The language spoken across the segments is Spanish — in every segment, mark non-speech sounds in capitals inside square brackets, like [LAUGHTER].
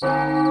Buenas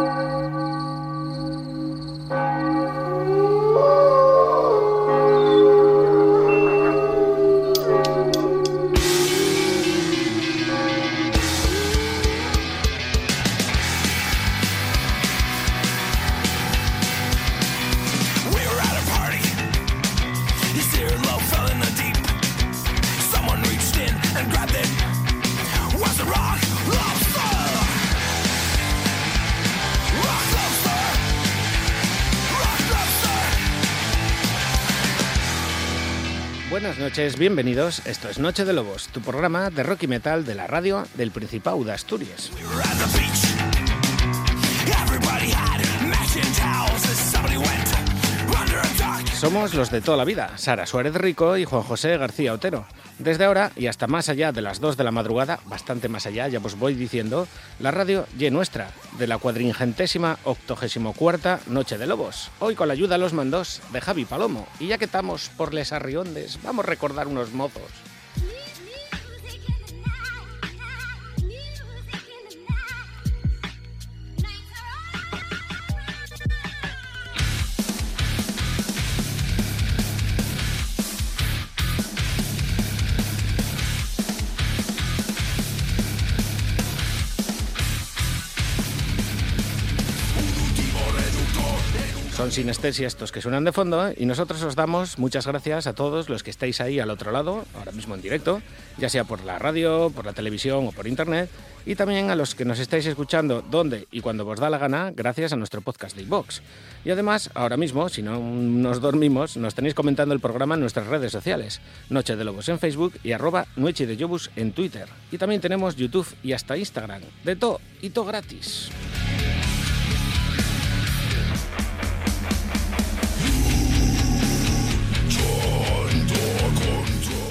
noches, bienvenidos. Esto es Noche de Lobos, tu programa de rock y metal de la radio del Principado de Asturias. Somos los de toda la vida, Sara Suárez Rico y Juan José García Otero. Desde ahora y hasta más allá de las 2 de la madrugada, bastante más allá, ya os voy diciendo, la radio y nuestra, de la cuadringentésima octogésimo cuarta Noche de Lobos. Hoy con la ayuda a los mandos de Javi Palomo. Y ya que estamos por les arriondes, vamos a recordar unos mozos. Sinestesia estos que suenan de fondo ¿eh? y nosotros os damos muchas gracias a todos los que estáis ahí al otro lado, ahora mismo en directo, ya sea por la radio, por la televisión o por internet, y también a los que nos estáis escuchando donde y cuando os da la gana, gracias a nuestro podcast de iVox. Y además, ahora mismo, si no nos dormimos, nos tenéis comentando el programa en nuestras redes sociales, Noche de Lobos en Facebook y arroba Noche de Yobus en Twitter. Y también tenemos YouTube y hasta Instagram. De todo y todo gratis.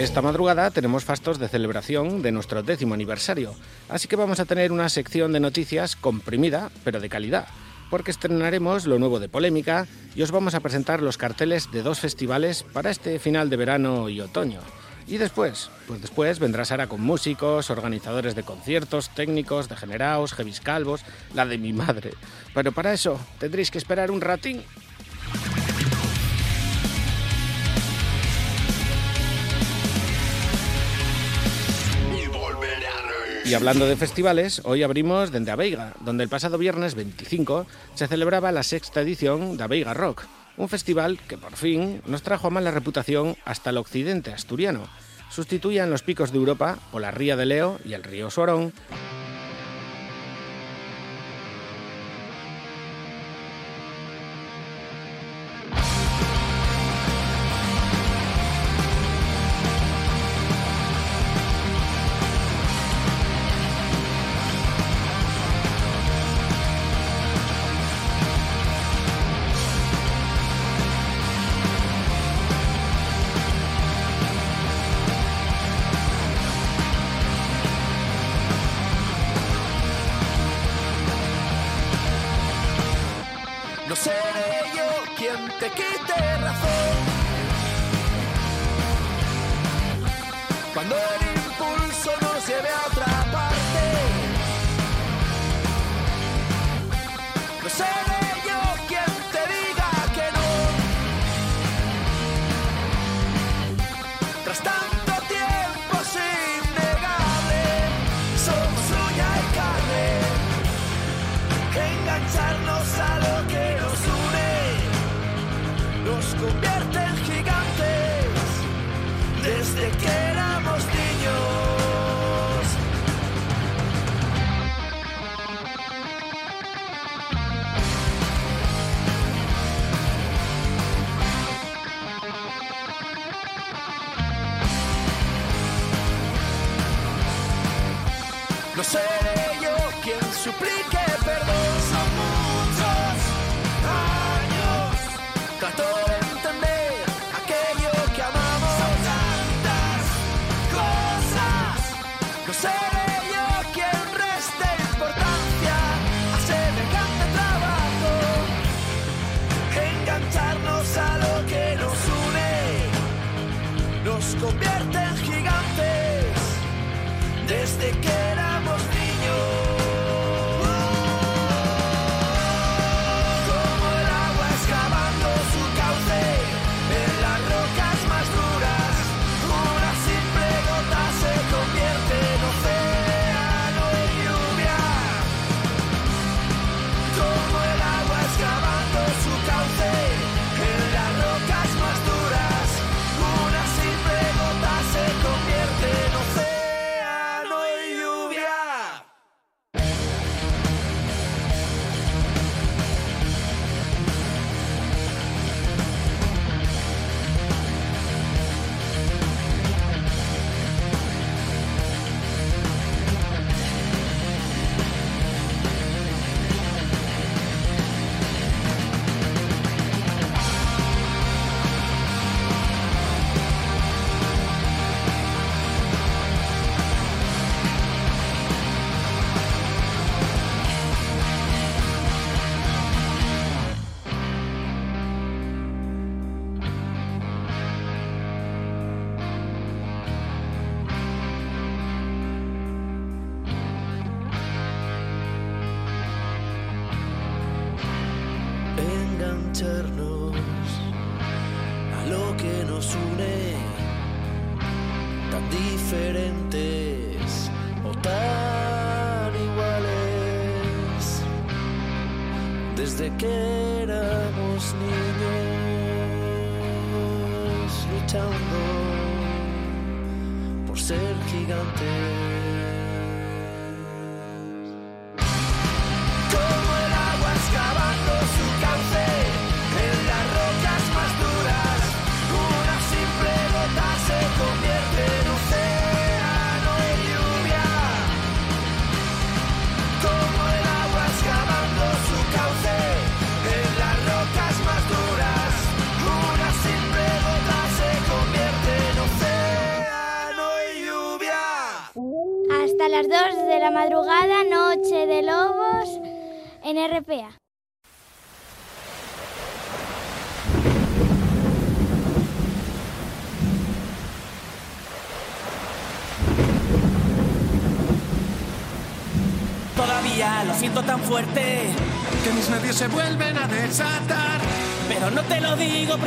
Esta madrugada tenemos fastos de celebración de nuestro décimo aniversario, así que vamos a tener una sección de noticias comprimida, pero de calidad, porque estrenaremos lo nuevo de Polémica y os vamos a presentar los carteles de dos festivales para este final de verano y otoño. Y después, pues después vendrá Sara con músicos, organizadores de conciertos, técnicos, degenerados, heavis calvos, la de mi madre. Pero para eso tendréis que esperar un ratín. Y hablando de festivales, hoy abrimos Dende Aveiga, donde el pasado viernes 25 se celebraba la sexta edición de Aveiga Rock, un festival que por fin nos trajo a mala reputación hasta el occidente asturiano. Sustituían los picos de Europa o la Ría de Leo y el río Sorón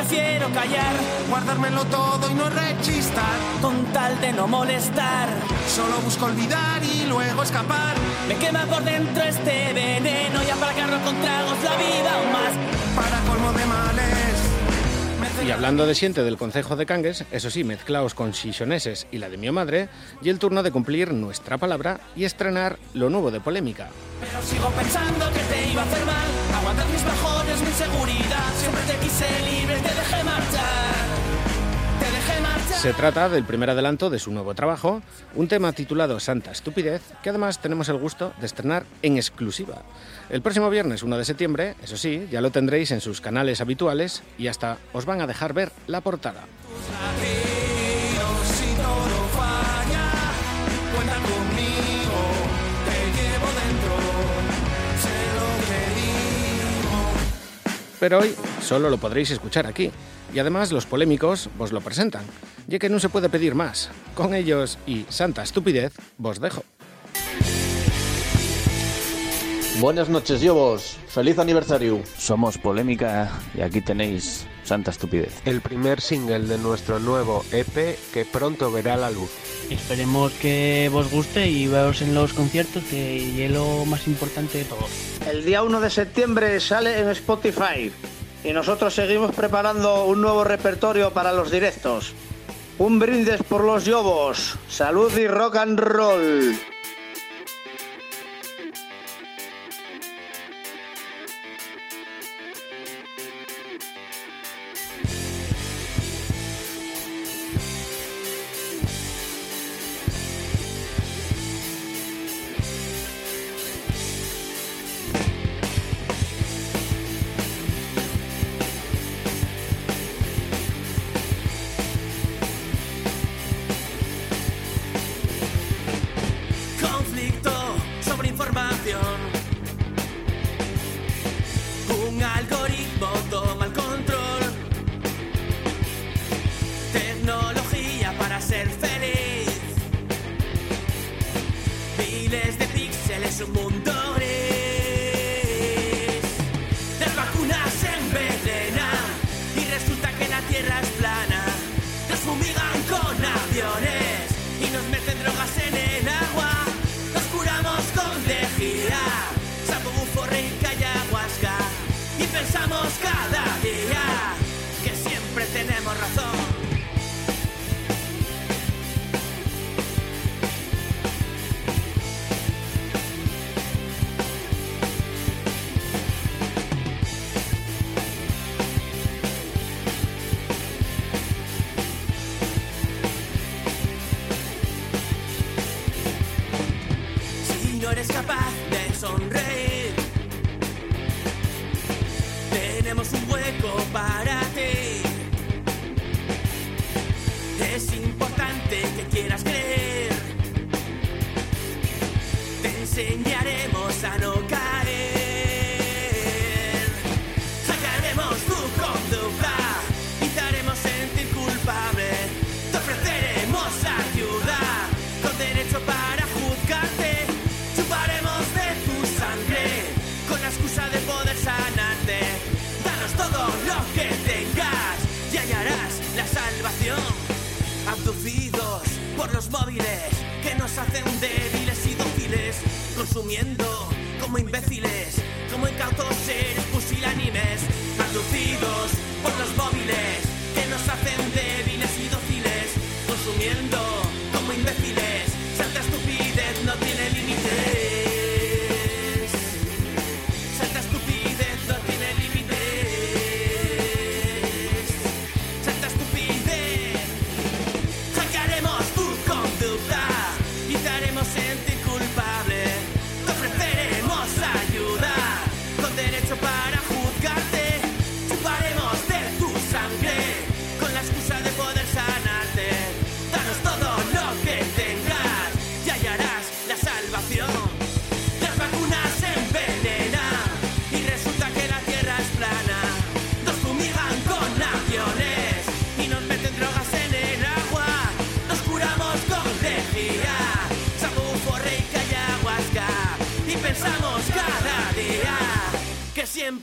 prefiero callar, Guardármelo todo y no rechistar. con tal de no molestar. Solo busco olvidar y luego escapar. Me quema por dentro este veneno y apagarlo con tragos la vida aún más. Para colmo de males. Y hablando de siente del Concejo de Cangues, eso sí, mezclaos con xixoneses y la de mi madre, y el turno de cumplir nuestra palabra y estrenar lo nuevo de Polémica. Pero sigo pensando que te iba a hacer mal. Aguantar mis bajones, mi seguridad. Siempre te quise libre, te dejé marchar. Se trata del primer adelanto de su nuevo trabajo, un tema titulado Santa Estupidez, que además tenemos el gusto de estrenar en exclusiva. El próximo viernes 1 de septiembre, eso sí, ya lo tendréis en sus canales habituales y hasta os van a dejar ver la portada. Pero hoy solo lo podréis escuchar aquí. Y además los polémicos vos lo presentan, ya que no se puede pedir más. Con ellos y Santa Estupidez, vos dejo. Buenas noches, Yobos. Feliz aniversario. Somos Polémica y aquí tenéis Santa Estupidez. el primer single de nuestro nuevo EP que pronto verá la luz. Esperemos que vos guste y veos en los conciertos que es lo más importante de todo. El día 1 de septiembre sale en Spotify y nosotros seguimos preparando un nuevo repertorio para los directos. Un brindis por los Yobos. Salud y rock and roll. Resulta que la Tierra es plana. Nos fumigan con aviones y nos meten drogas en el agua. Nos curamos con lejía, sapo, bufo, rica y ayahuasca. Y pensamos cada día que siempre tenemos razón. no caer. Sacaremos tu conducta y te haremos sentir culpable. Te ofreceremos ayuda con derecho para juzgarte. Chuparemos de tu sangre con la excusa de poder sanarte. Danos todo lo que tengas y hallarás la salvación. Abducidos por los móviles que nos hacen débiles y dóciles consumiendo como imbéciles, como incautos seres pusilánimes, abducidos por los móviles que nos hacen débiles y dóciles, consumiendo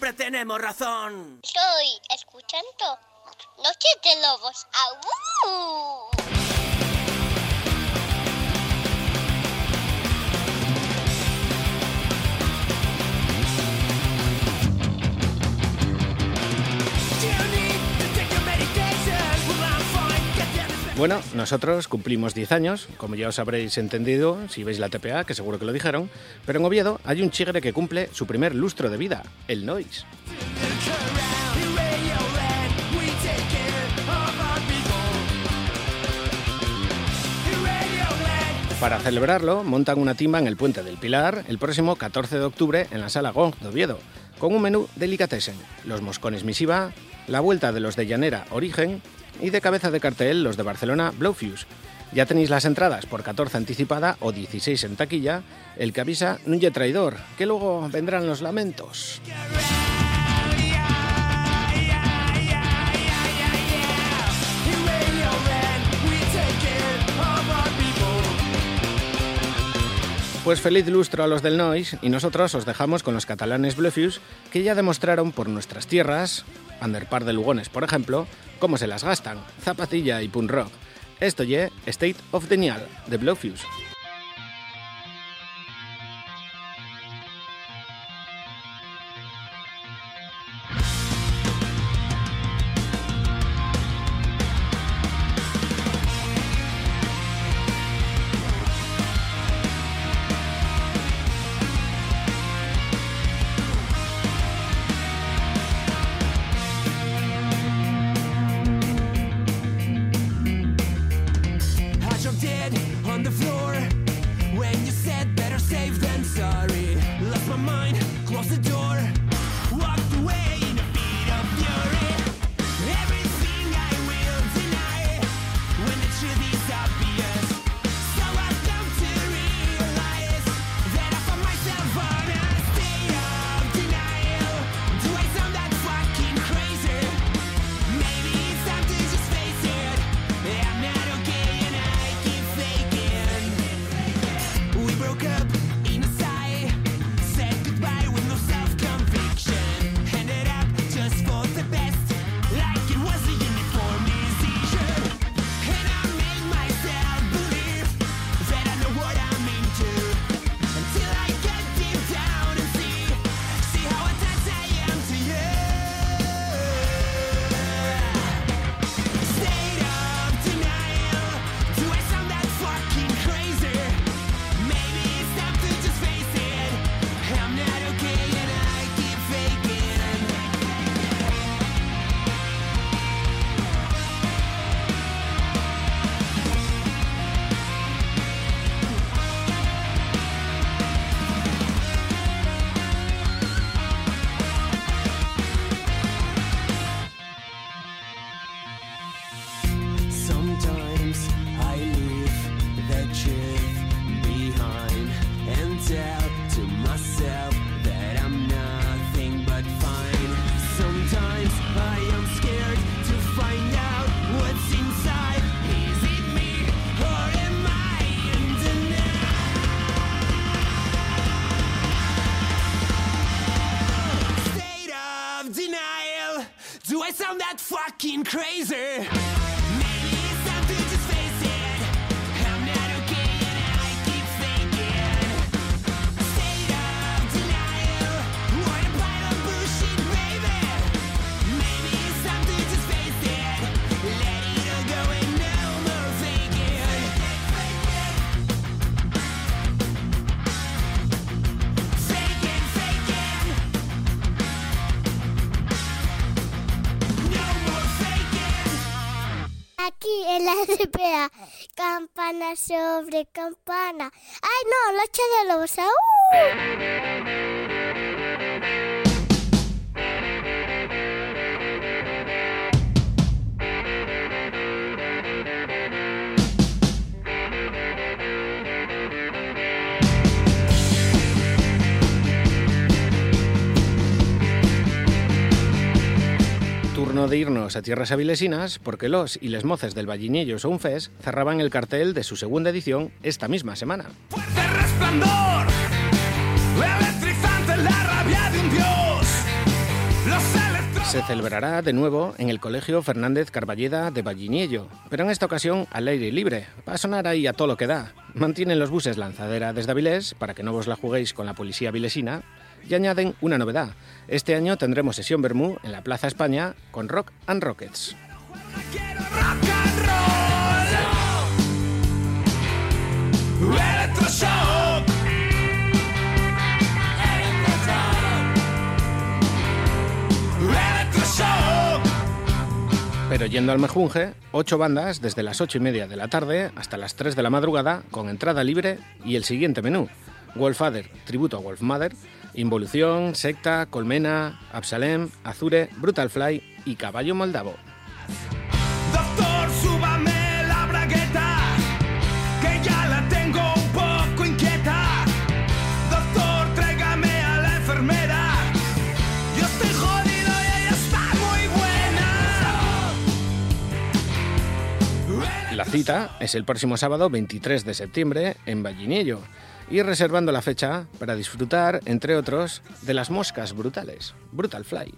siempre tenemos razón. Estoy escuchando Noche de Lobos. Bueno, nosotros cumplimos 10 años, como ya os habréis entendido si veis la TPA, que seguro que lo dijeron, pero en Oviedo hay un chigre que cumple su primer lustro de vida, el Noise. Para celebrarlo, montan una timba en el Puente del Pilar el próximo 14 de octubre en la Sala Gong de Oviedo, con un menú delicatessen, los moscones misiva, la vuelta de los de Llanera Origen y de cabeza de cartel los de Barcelona Blowfuse. Ya tenéis las entradas por 14 anticipada o 16 en taquilla, el que avisa Núñez Traidor, que luego vendrán los lamentos. Pues feliz lustro a los del Noise y nosotros os dejamos con los catalanes Bluefuse que ya demostraron por nuestras tierras, Underpar de Lugones por ejemplo, cómo se las gastan, zapatilla y punk rock. Esto ye State of the Nial de Bluefuse. Crazy? ¡Ay, no! Noche de lobos. ¡Au! Turno de irnos a tierras avilesinas porque los y les moces del Vallinillo Soundfest cerraban el cartel de su segunda edición esta misma semana. resplandor, electrizante la rabia de un dios. Los electrones Se celebrará de nuevo en el Colegio Fernández Carballeda de Vallinillo, pero en esta ocasión al aire libre, para sonar ahí a todo lo que da. Mantienen los buses lanzadera desde Avilés para que no vos la juguéis con la policía avilesina y añaden una novedad. Este año tendremos sesión Bermú en la Plaza España con Rock and Rockets. Pero yendo al Mejunje, ocho bandas desde las ocho y media de la tarde hasta las 3 de la madrugada con entrada libre y el siguiente menú. Wolffather, tributo a Wolfmother, Involución, Secta, Colmena, Absalem, Azure, Brutal Fly y Caballo Moldavo. Doctor, súbame la bragueta, que ya la tengo un poco inquieta. Doctor, tráigame a la enfermera. Yo estoy jodido y ella está muy buena. La cita es el próximo sábado 23 de septiembre en Vallinillo y reservando la fecha para disfrutar, entre otros, de las moscas brutales, Brutal Fly.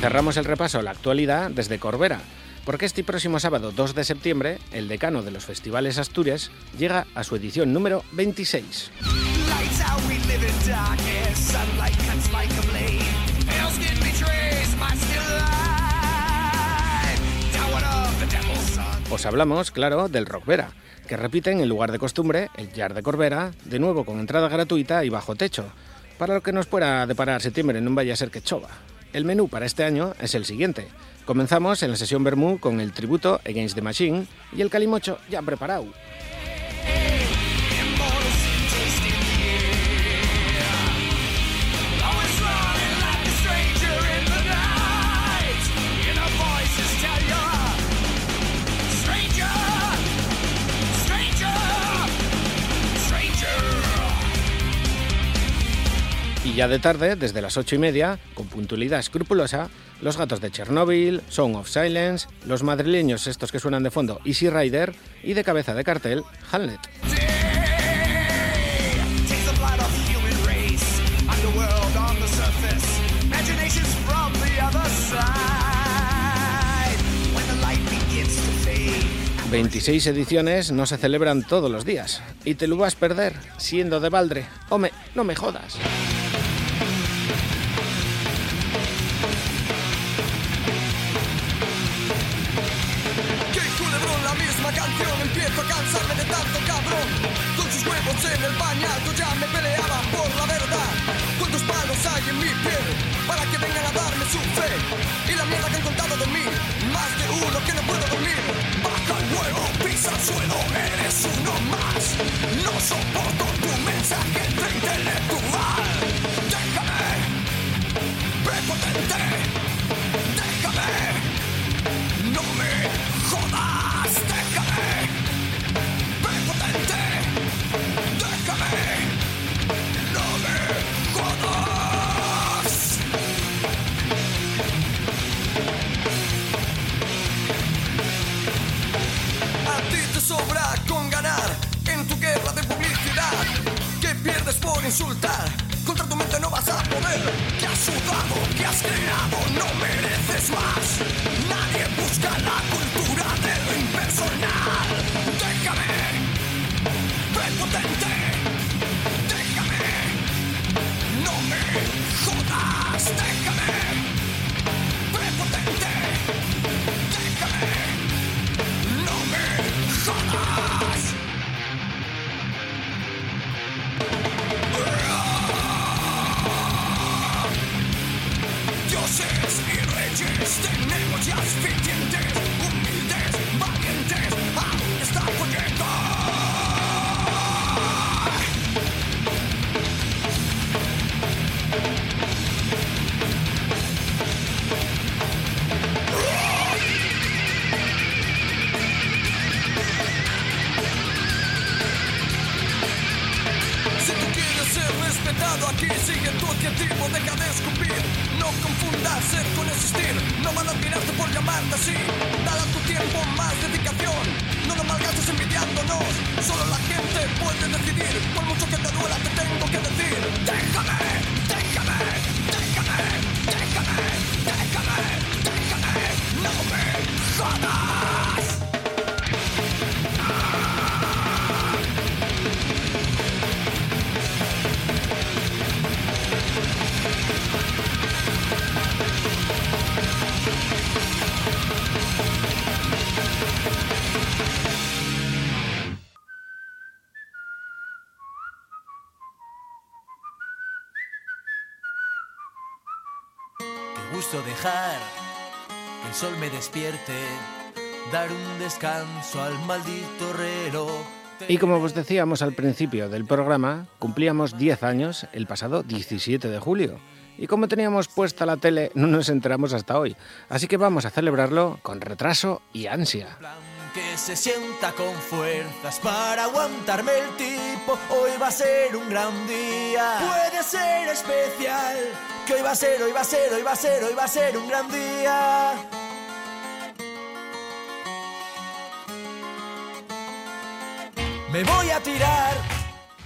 Cerramos el repaso a la actualidad desde Corbera, porque este próximo sábado 2 de septiembre, el decano de los festivales Asturias llega a su edición número 26. Lights out, we live in darkness. Sunlight cuts like a blade. Pale skin betrays my still life. Downward of the devil's son. Os hablamos, claro, del Rockvera, que repiten en lugar de costumbre el Yard de Corbera, de nuevo con entrada gratuita y bajo techo, para lo que nos pueda deparar septiembre no vaya a ser que chova. El menú para este año es el siguiente. Comenzamos en la sesión Bermú con el tributo Against the Machine y el calimocho ya preparado. Ya de tarde, desde las ocho y media, con puntualidad escrupulosa, los gatos de Chernobyl, Song of Silence, los madrileños estos que suenan de fondo, Easy Rider y de cabeza de cartel, Hamlet. Takes the blood of the human race. Underworld on the surface. Imaginations from the other side. When the light begins to fade. 26 ediciones no se celebran todos los días. Y te lo vas a perder siendo de Valdre. Home, no me jodas. En el bañado ya me peleaban por la verdad. ¿Cuántos palos hay en mi piel para que vengan a darme su fe? Y la mierda que han contado de mí. Más de uno que no puedo dormir. Baja el huevo, pisa el suelo, eres uno más. No soporto tu mensaje de intelectual. Déjame, prepotente. Déjame. No me jodas. Insultar. Contra tu mente no vas a poder. Que has sudado, que has creado, no mereces más. Nadie busca la cultura de lo impersonal. Jodas. Déjame, prepotente. Déjame, no me jodas. Dioses me despierte, dar un descanso al maldito reloj. Y como os decíamos al principio del programa, cumplíamos 10 años el pasado 17 de julio. Y como teníamos puesta la tele, no nos enteramos hasta hoy. Así que vamos a celebrarlo con retraso y ansia. Que se sienta con fuerzas para aguantarme el tipo. Hoy va a ser un gran día. Puede ser especial. Que hoy va a ser, hoy va a ser, hoy va a ser, hoy va a ser un gran día. Me voy a tirar.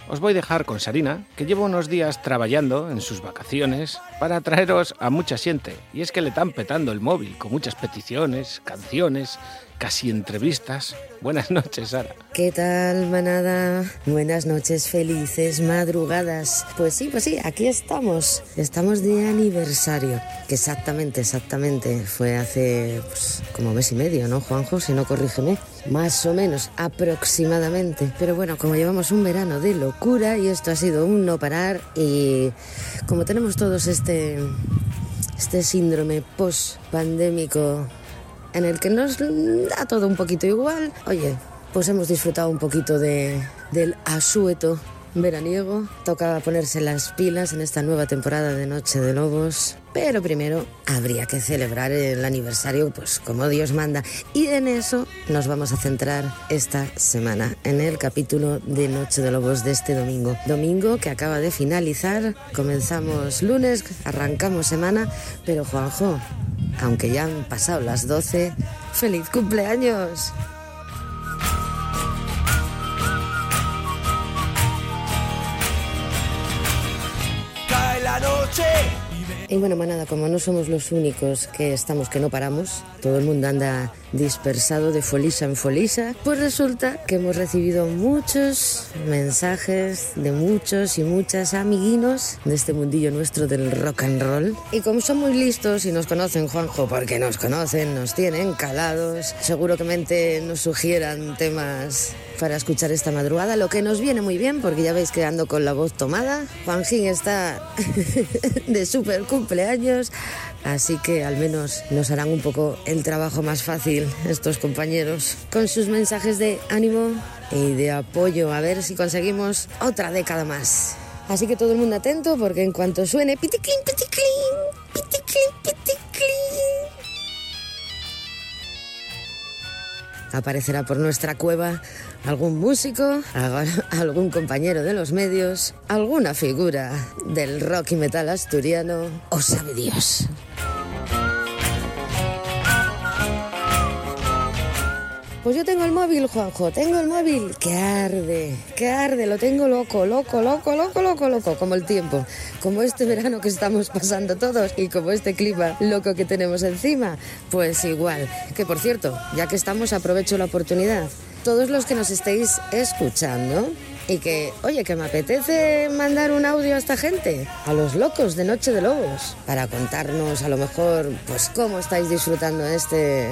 Os voy a dejar con Sarina, que lleva unos días trabajando en sus vacaciones para traeros a mucha gente. Y es que le están petando el móvil con muchas peticiones, canciones, casi entrevistas. Buenas noches, Sara. ¿Qué tal, manada? Buenas noches, felices madrugadas. Pues sí, pues sí, aquí estamos. Estamos de aniversario. Que exactamente, exactamente fue hace pues, como mes y medio, ¿no, Juanjo? Si no, corrígeme. Más o menos, aproximadamente. Pero bueno, como llevamos un verano de locura y esto ha sido un no parar y como tenemos todos este, este síndrome post-pandémico en el que nos da todo un poquito igual. Oye, pues hemos disfrutado un poquito de, del asueto veraniego. Toca ponerse las pilas en esta nueva temporada de Noche de Lobos. Pero primero habría que celebrar el aniversario, pues como Dios manda. Y en eso nos vamos a centrar esta semana, en el capítulo de Noche de Lobos de este domingo. Domingo que acaba de finalizar. Comenzamos lunes, arrancamos semana. Pero Juanjo, aunque ya han pasado las 12, ¡feliz cumpleaños! Cae la noche. Y bueno, manada, como no somos los únicos que estamos que no paramos, todo el mundo anda dispersado de folisa en folisa, pues resulta que hemos recibido muchos mensajes de muchos y muchas amiguinos de este mundillo nuestro del rock and roll. Y como son muy listos y nos conocen, Juanjo, porque nos conocen, nos tienen calados, seguro que mente nos sugieran temas para escuchar esta madrugada, lo que nos viene muy bien porque ya veis que ando con la voz tomada. Juanjín está [LAUGHS] de súper cumpleaños, así que al menos nos harán un poco el trabajo más fácil estos compañeros con sus mensajes de ánimo y de apoyo a ver si conseguimos otra década más. Así que todo el mundo atento porque en cuanto suene piticlin, piticlin, piticlin, piticlin, aparecerá por nuestra cueva algún músico, [LAUGHS] algún compañero de los medios, alguna figura del rock y metal asturiano, o sabe Dios. Pues yo tengo el móvil, Juanjo, tengo el móvil que arde, que arde, lo tengo loco, loco, loco, loco, loco, loco, como el tiempo, como este verano que estamos pasando todos y como este clima loco que tenemos encima, pues igual. Que por cierto, ya que estamos, aprovecho la oportunidad. Todos los que nos estéis escuchando y que, oye, que me apetece mandar un audio a esta gente, a los locos de Noche de Lobos, para contarnos a lo mejor, pues cómo estáis disfrutando este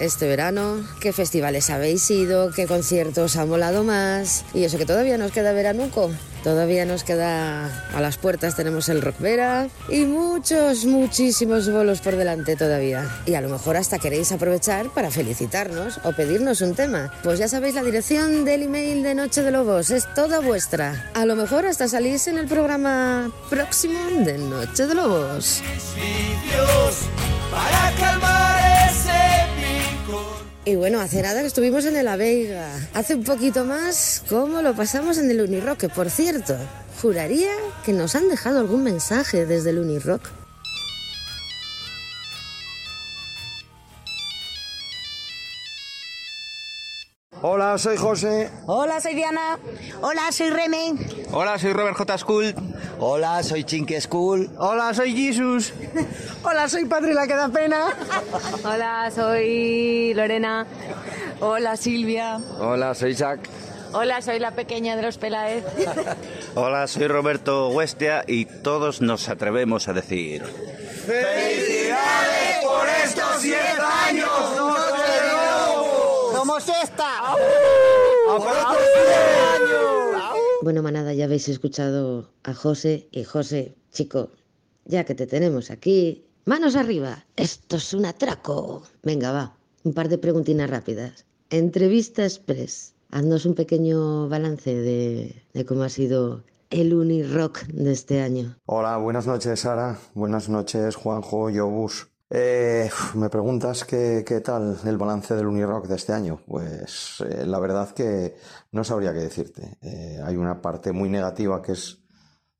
este verano, qué festivales habéis ido, qué conciertos ha molado más y eso que todavía nos queda veranuco. Todavía nos queda a las puertas, tenemos el Rock Vera y muchos, muchísimos bolos por delante todavía. Y a lo mejor hasta queréis aprovechar para felicitarnos o pedirnos un tema. Pues ya sabéis la dirección del email de Noche de Lobos, es toda vuestra. A lo mejor hasta salís en el programa próximo de Noche de Lobos. Para calmar ese. Y bueno, hace nada que estuvimos en el Veiga. Hace un poquito más, ¿cómo lo pasamos en el Unirock? Por cierto, juraría que nos han dejado algún mensaje desde el Unirock. Hola, soy José. Hola, soy Diana. Hola, soy Remy. Hola, soy Robert J. School. Hola, soy Chinky School. Hola, soy Jesus. Hola, soy Patri, la que da pena. Hola, soy Lorena. Hola, Silvia. Hola, soy Isaac. Hola, soy la pequeña de los Peláez. Hola, soy Roberto Huestia y todos nos atrevemos a decir... ¡Felicidades por estos 10 años! ¡Somos esta! Bueno, manada, ya habéis escuchado a José y José, chico, ya que te tenemos aquí, manos arriba, esto es un atraco. Venga, va, un par de preguntinas rápidas. Entrevista Express, haznos un pequeño balance de, de cómo ha sido el Unirock de este año. Hola, buenas noches, Sara. Buenas noches, Juanjo, Yobus. Eh, me preguntas qué, qué tal el balance del Unirock de este año. Pues eh, la verdad que no sabría qué decirte. Eh, hay una parte muy negativa que es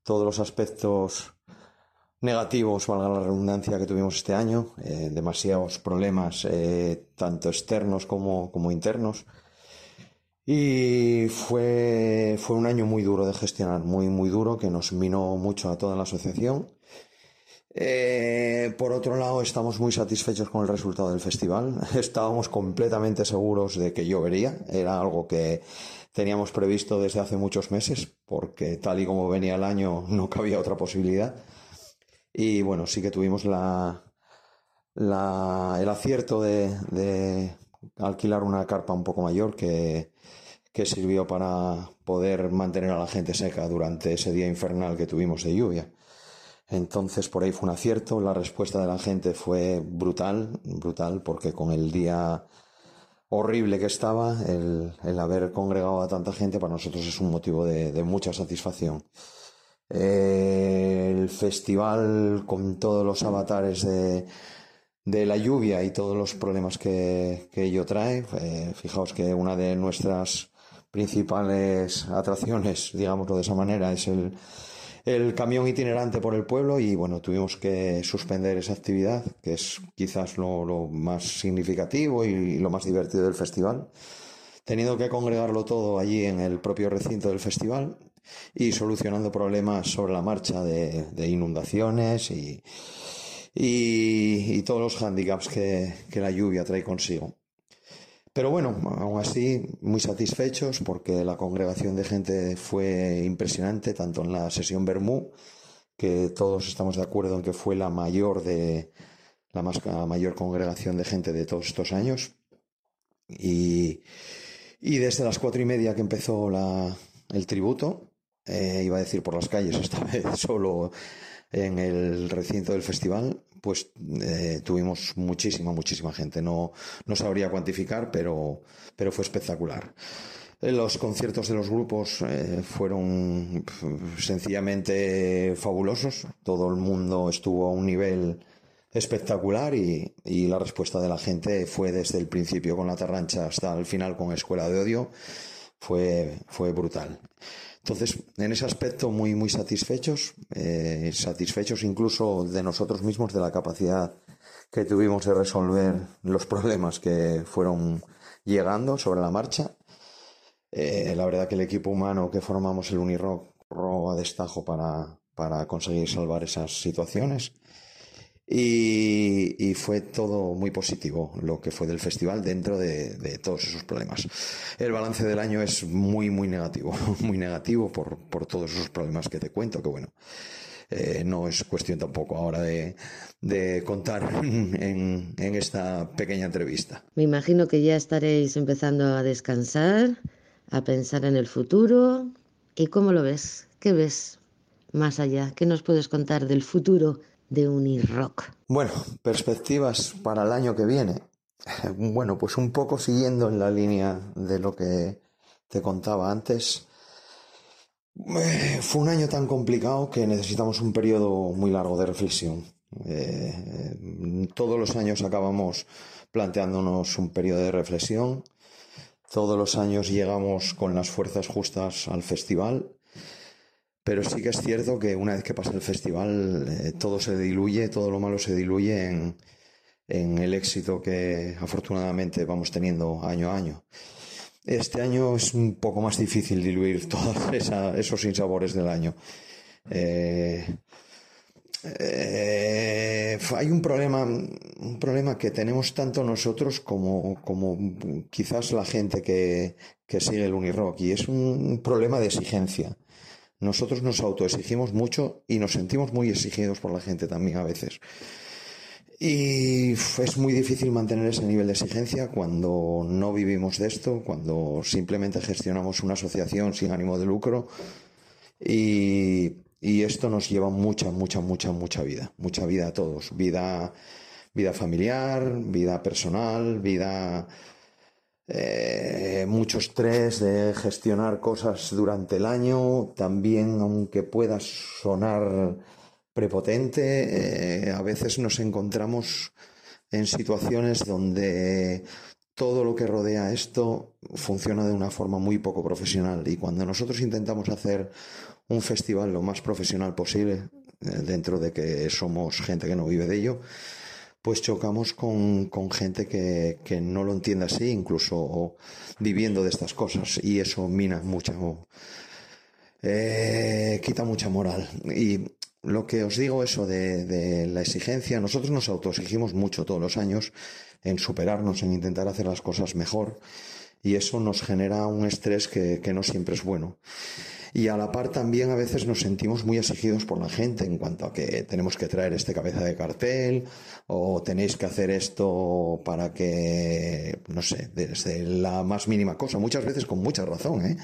todos los aspectos negativos, valga la redundancia, que tuvimos este año. eh, demasiados problemas, tanto externos como, como internos. Y fue, fue un año muy duro de gestionar, muy, muy duro, que nos minó mucho a toda la asociación. Eh, por otro lado, estamos muy satisfechos con el resultado del festival. [LAUGHS] Estábamos completamente seguros de que llovería. Era algo que teníamos previsto desde hace muchos meses, porque tal y como venía el año [LAUGHS] no cabía otra posibilidad. Y bueno, sí que tuvimos la, la- el acierto de, alquilar una carpa un poco mayor que sirvió para poder mantener a la gente seca durante ese día infernal que tuvimos de lluvia. Entonces por ahí fue un acierto, la respuesta de la gente fue brutal, brutal, porque con el día horrible que estaba, el, el haber congregado a tanta gente para nosotros es un motivo de, de mucha satisfacción. Eh, el festival con todos los avatares de, de la lluvia y todos los problemas que, que ello trae. eh, fijaos que una de nuestras principales atracciones, digámoslo de esa manera, es el, el camión itinerante por el pueblo y bueno, tuvimos que suspender esa actividad, que es quizás lo, más significativo y lo más divertido del festival, teniendo que congregarlo todo allí en el propio recinto del festival y solucionando problemas sobre la marcha de, inundaciones y, y, y todos los hándicaps que, que la lluvia trae consigo. Pero bueno, aún así, muy satisfechos porque la congregación de gente fue impresionante, tanto en la sesión Bermú, que todos estamos de acuerdo en que fue la mayor de la, más, la mayor congregación de gente de todos estos años. Y, y desde las cuatro y media que empezó la, el tributo, eh, iba a decir por las calles, esta [LAUGHS] vez solo en el recinto del festival, pues eh, tuvimos muchísima, muchísima gente. No, no sabría cuantificar, pero, pero fue espectacular. Eh, Los conciertos de los grupos eh, fueron sencillamente fabulosos. Todo el mundo estuvo a un nivel espectacular y, y la respuesta de la gente fue desde el principio con la tarrancha hasta el final con Escuela de Odio. Fue, fue brutal. Entonces, en ese aspecto, muy, muy satisfechos, eh, satisfechos incluso de nosotros mismos, de la capacidad que tuvimos de resolver los problemas que fueron llegando sobre la marcha. Eh, la verdad que el equipo humano que formamos el Unirock corrió a destajo para, para conseguir salvar esas situaciones. Y, y fue todo muy positivo lo que fue del festival dentro de, de todos esos problemas. El balance del año es muy, muy negativo, [LAUGHS] muy negativo por, por todos esos problemas que te cuento, que bueno, eh, no es cuestión tampoco ahora de, de contar [LAUGHS] en, en esta pequeña entrevista. Me imagino que ya estaréis empezando a descansar, a pensar en el futuro. ¿Y cómo lo ves? ¿Qué ves más allá? ¿Qué nos puedes contar del futuro de Unirock? Bueno, perspectivas para el año que viene. [LAUGHS] Bueno, pues un poco siguiendo en la línea de lo que te contaba antes. Eh, Fue un año tan complicado que necesitamos un periodo muy largo de reflexión. Eh, todos los años acabamos planteándonos un periodo de reflexión. Todos los años llegamos con las fuerzas justas al festival. Pero sí que es cierto que una vez que pasa el festival, eh, todo se diluye, todo lo malo se diluye en, en el éxito que afortunadamente vamos teniendo año a año. Este año es un poco más difícil diluir [LAUGHS] todos esos sinsabores del año. Eh, eh, hay un problema, un problema que tenemos tanto nosotros como, como quizás la gente que, que sigue el Unirock y es un problema de exigencia. Nosotros nos autoexigimos mucho y nos sentimos muy exigidos por la gente también a veces. Y es muy difícil mantener ese nivel de exigencia cuando no vivimos de esto, cuando simplemente gestionamos una asociación sin ánimo de lucro. Y, y esto nos lleva mucha, mucha, mucha, mucha vida, mucha vida a todos, vida, vida familiar, vida personal, vida, eh, mucho estrés de gestionar cosas durante el año, también aunque pueda sonar prepotente, eh, a veces nos encontramos en situaciones donde todo lo que rodea esto funciona de una forma muy poco profesional. Y cuando nosotros intentamos hacer un festival lo más profesional posible, eh, dentro de que somos gente que no vive de ello, pues chocamos con, gente que, no lo entiende así, incluso viviendo de estas cosas, y eso mina mucho, eh, quita mucha moral. Y lo que os digo, eso de la exigencia, nosotros nos autoexigimos mucho todos los años en superarnos, en intentar hacer las cosas mejor, y eso nos genera un estrés que, que no siempre es bueno. Y a la par también a veces nos sentimos muy exigidos por la gente en cuanto a que tenemos que traer este cabeza de cartel o tenéis que hacer esto para que, no sé, desde la más mínima cosa, muchas veces con mucha razón, ¿eh?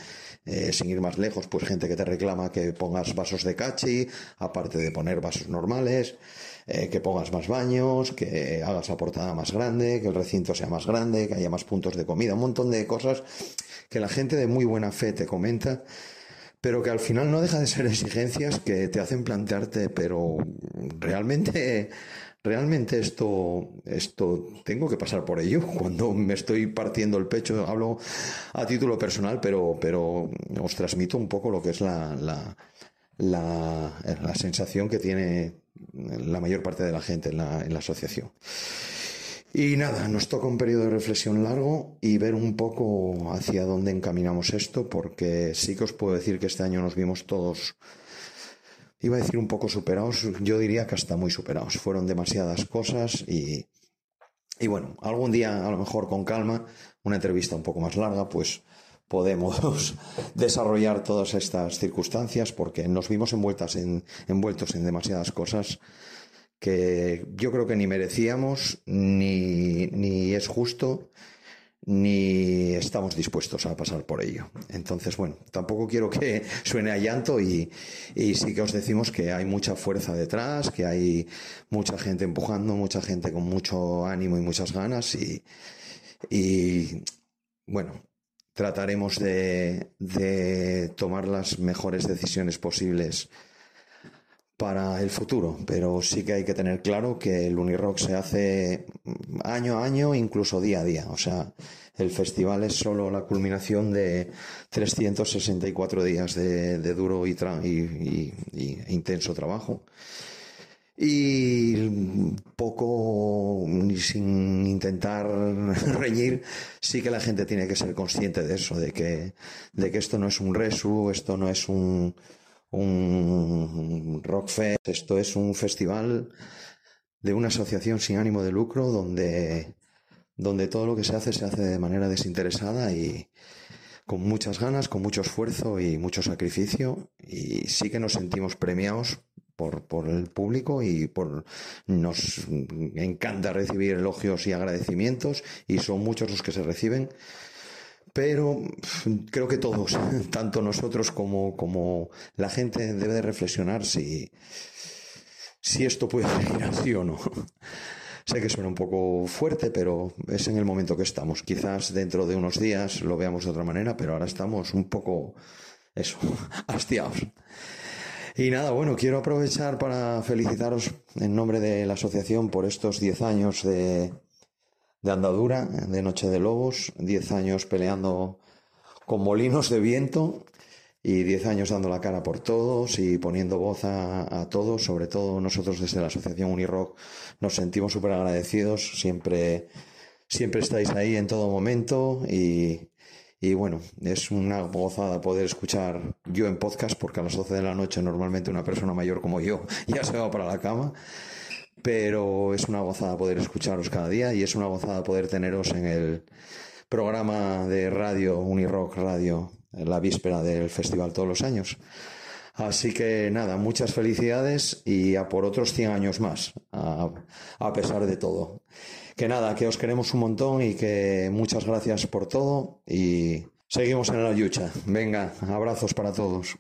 Eh, sin ir más lejos, pues gente que te reclama que pongas vasos de cachi, aparte de poner vasos normales, eh, que pongas más baños, que hagas la portada más grande, que el recinto sea más grande, que haya más puntos de comida, un montón de cosas que la gente de muy buena fe te comenta pero que al final no deja de ser exigencias que te hacen plantearte, pero realmente, realmente esto, esto tengo que pasar por ello [LAUGHS] cuando me estoy partiendo el pecho. Hablo a título personal, pero, pero os transmito un poco lo que es la, la, la, la sensación que tiene la mayor parte de la gente en la, en la asociación. Y nada, nos toca un periodo de reflexión largo y ver un poco hacia dónde encaminamos esto, porque sí que os puedo decir que este año nos vimos todos, iba a decir un poco superados, yo diría que hasta muy superados. Fueron demasiadas cosas y, y bueno, algún día, a lo mejor con calma, una entrevista un poco más larga, pues podemos [LAUGHS] desarrollar todas estas circunstancias, porque nos vimos envueltas en, envueltos en demasiadas cosas que yo creo que ni merecíamos, ni, ni es justo, ni estamos dispuestos a pasar por ello. Entonces, bueno, tampoco quiero que [LAUGHS] suene a llanto y, y sí que os decimos que hay mucha fuerza detrás, que hay mucha gente empujando, mucha gente con mucho ánimo y muchas ganas y, y bueno, trataremos de, tomar las mejores decisiones posibles para el futuro, pero sí que hay que tener claro que el Unirock se hace año a año, incluso día a día. O sea, el festival es solo la culminación de 364 días de, duro y, tra- y intenso trabajo. Y poco, sin intentar [LAUGHS] reñir, sí que la gente tiene que ser consciente de eso, de que, de que esto no es un resu, esto no es un, un rockfest, esto es un festival de una asociación sin ánimo de lucro donde, donde todo lo que se hace se hace de manera desinteresada y con muchas ganas, con mucho esfuerzo y mucho sacrificio. Y sí que nos sentimos premiados por, por el público y por nos encanta recibir elogios y agradecimientos y son muchos los que se reciben pero creo que todos, [LAUGHS] tanto nosotros como, como la gente, debe de reflexionar si, si esto puede seguir así o no. [LAUGHS] Sé que suena un poco fuerte, pero es en el momento que estamos. Quizás dentro de unos días lo veamos de otra manera, pero ahora estamos un poco, eso, [LAUGHS] hastiados. Y nada, bueno, quiero aprovechar para felicitaros en nombre de la asociación por estos 10 años de, de andadura, de Noche de Lobos, 10 años peleando con molinos de viento y 10 años dando la cara por todos y poniendo voz a, todos, sobre todo nosotros desde la Asociación Unirock nos sentimos súper agradecidos, siempre, siempre estáis ahí en todo momento y, Y bueno, es una gozada poder escuchar yo en podcast porque a las 12 de la noche normalmente una persona mayor como yo [LAUGHS] ya se va para la cama. Pero es una gozada poder escucharos cada día y es una gozada poder teneros en el programa de radio, Unirock Radio, en la víspera del festival todos los años. Así que nada, muchas felicidades y a por otros 100 años más, a, a pesar de todo. Que nada, que os queremos un montón y que muchas gracias por todo y seguimos en la lucha. Venga, abrazos para todos.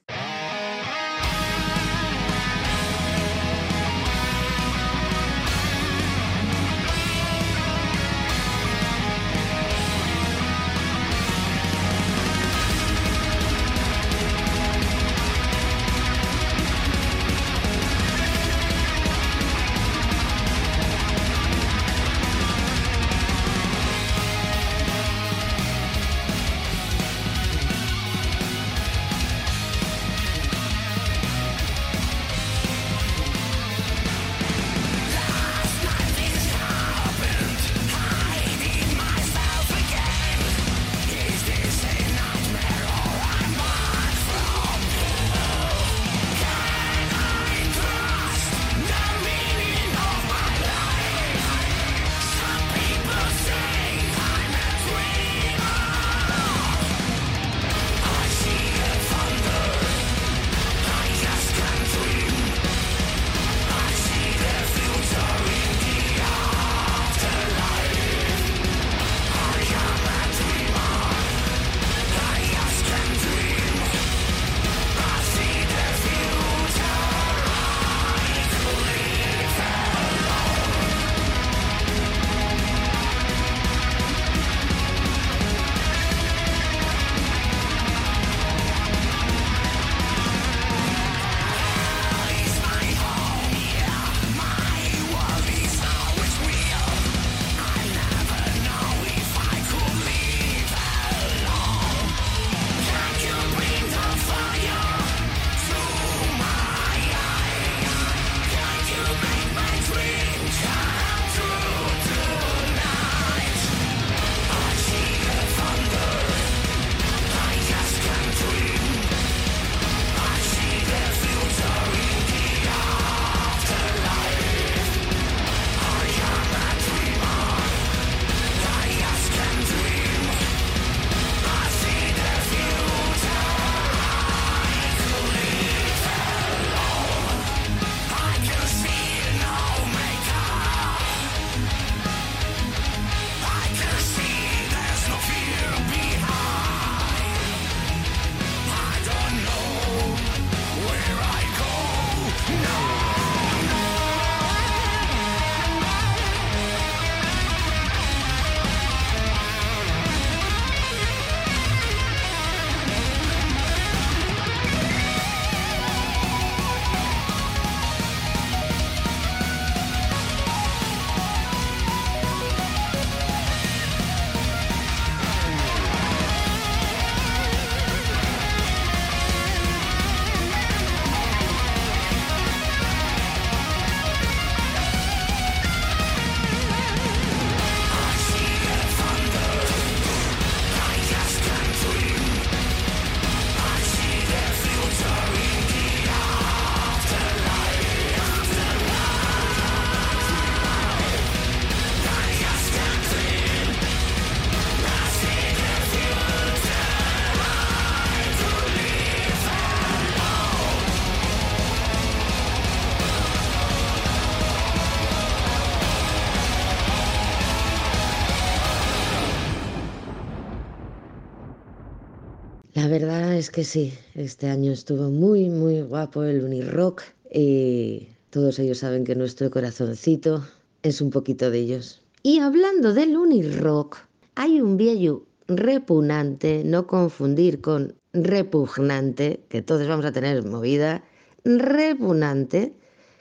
La verdad es que sí, este año estuvo muy, muy guapo el Unirock y todos ellos saben que nuestro corazoncito es un poquito de ellos. Y hablando del Unirock, hay un viejo repugnante, no confundir con repugnante, que todos vamos a tener movida, repugnante,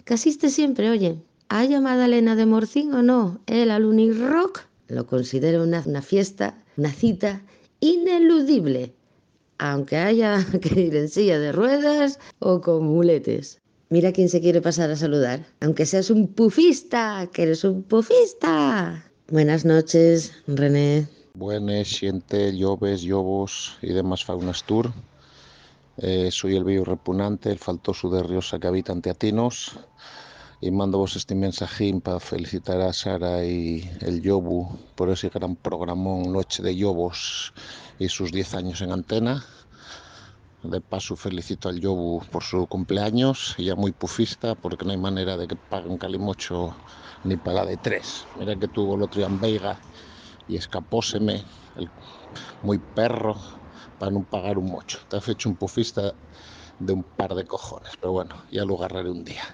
que asiste siempre, oye, ¿haya Madalena de Morcín o no? Él al Unirock lo considera una, una fiesta, una cita ineludible aunque haya [LAUGHS] que ir en silla de ruedas o con muletes. Mira quién se quiere pasar a saludar, aunque seas un pufista, que eres un pufista. Buenas noches, René. Buenas, xente, lloves, llobos y demás faunas tour. Eh, soy el bello repugnante, el faltoso de Riosa que habita ante Atinos. Y mando vos este mensajín para felicitar a Sara y el Yobu por ese gran programón Noche de Yobos y sus 10 años en antena. De paso felicito al Yobu por su cumpleaños, ya muy pufista, porque no hay manera de que pague un calimocho ni para de tres. Mira que tuvo el otro día en Veiga y escapóseme el muy perro para no pagar un mocho. Te has hecho un pufista de un par de cojones, pero bueno, ya lo agarraré un día.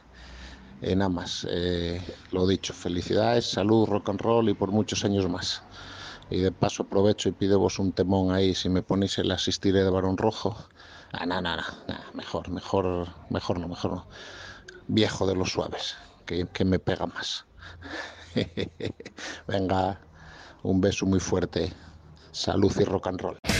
Eh, nada más, eh, lo dicho, felicidades, salud, rock and roll y por muchos años más. Y de paso aprovecho y pido vos un temón ahí, si me ponéis el asistiré de Barón Rojo. Ah, no, no, no, mejor, mejor, mejor no, mejor no. Viejo de los suaves, que, que me pega más. [LAUGHS] Venga, un beso muy fuerte. Salud y rock and roll.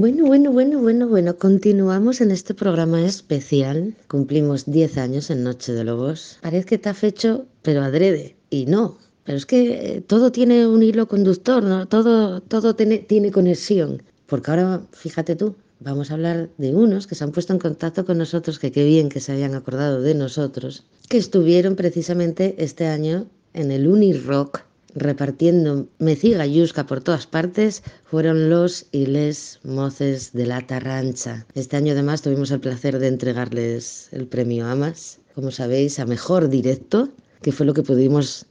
Bueno, bueno, bueno, bueno, bueno, continuamos en este programa especial. Cumplimos 10 años en Noche de Lobos. Parece que está fecho, pero adrede. Y no. Pero es que eh, todo tiene un hilo conductor. Todo, todo tiene, tiene conexión. Porque ahora, fíjate tú, vamos a hablar de unos que se han puesto en contacto con nosotros, que qué bien que se hayan acordado de nosotros, que estuvieron precisamente este año en el Unirock repartiendo meciga yusca por todas partes fueron los y les moces de la Tarrancha. Este año además tuvimos el placer de entregarles el premio AMAS, como sabéis, a mejor directo, que fue lo que pudimos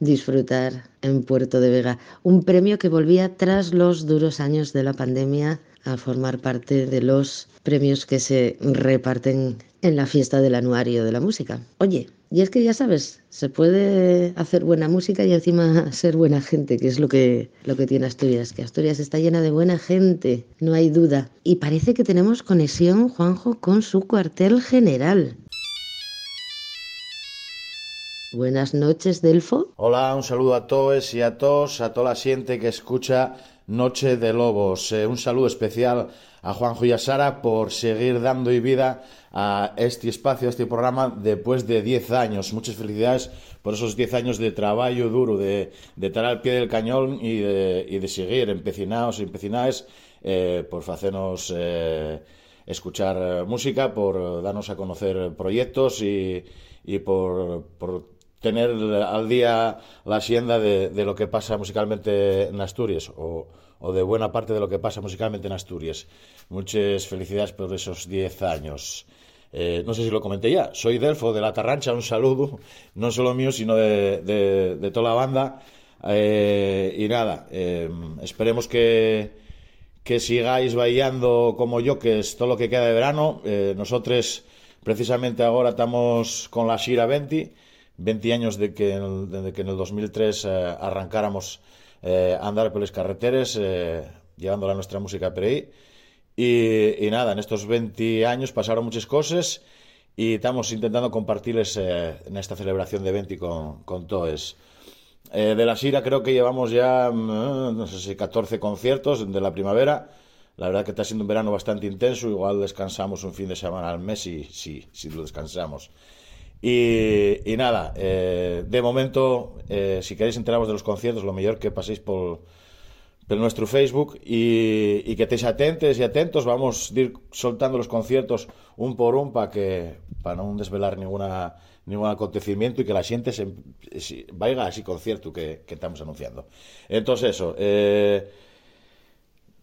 disfrutar en Puerto de Vega. Un premio que volvía tras los duros años de la pandemia a formar parte de los premios que se reparten en la fiesta del anuario de la música. Oye, y es que ya sabes, se puede hacer buena música y encima [LAUGHS] ser buena gente, que es lo que, lo que tiene Asturias, que Asturias está llena de buena gente, no hay duda. Y parece que tenemos conexión, Juanjo, con su cuartel general. Buenas noches, Delfo. Hola, un saludo a todos y a todos, a toda la gente que escucha Noche de Lobos. Eh, un saludo especial a Juanjo y a Sara por seguir dando vida a este espacio, a este programa, después de 10 años. Muchas felicidades por esos 10 años de trabajo duro, de, de estar al pie del cañón y de, seguir empecinados y empecinadas eh, por hacernos eh, escuchar eh, música, por darnos a conocer proyectos y, por tener al día la hacienda de, de, lo que pasa musicalmente en Asturias o, o, de buena parte de lo que pasa musicalmente en Asturias. Muchas felicidades por esos 10 años. Eh, no sé si lo comenté ya, soy Delfo de La Tarrancha, un saludo, no solo mío, sino de, de, de toda la banda. Eh, y nada, eh, esperemos que, que sigáis bailando como yo, que es todo lo que queda de verano. nosotros, precisamente ahora, estamos con la Shira 20 20 años de que, en, de que en el 2003 eh, arrancáramos eh, andar por las carreteras, eh, llevando la nuestra música por ahí. Y, y, nada, en estos 20 años pasaron muchas cosas y estamos intentando compartirles en esta celebración de 20 con, con todos. de la Sira creo que llevamos ya, mm, no sé si 14 conciertos de la primavera. La verdad que está siendo un verano bastante intenso, igual descansamos un fin de semana al mes y sí, sí lo descansamos. Y, nada, eh, de momento, eh, si queréis enteraros de los conciertos, lo mejor que paséis por, nuestro Facebook y, que estéis atentos y atentos. Vamos a ir soltando los conciertos un por un para que para no desvelar ninguna, ningún acontecimiento y que la gente se, se vaya a concierto que, que estamos anunciando. Entonces, eso. Eh,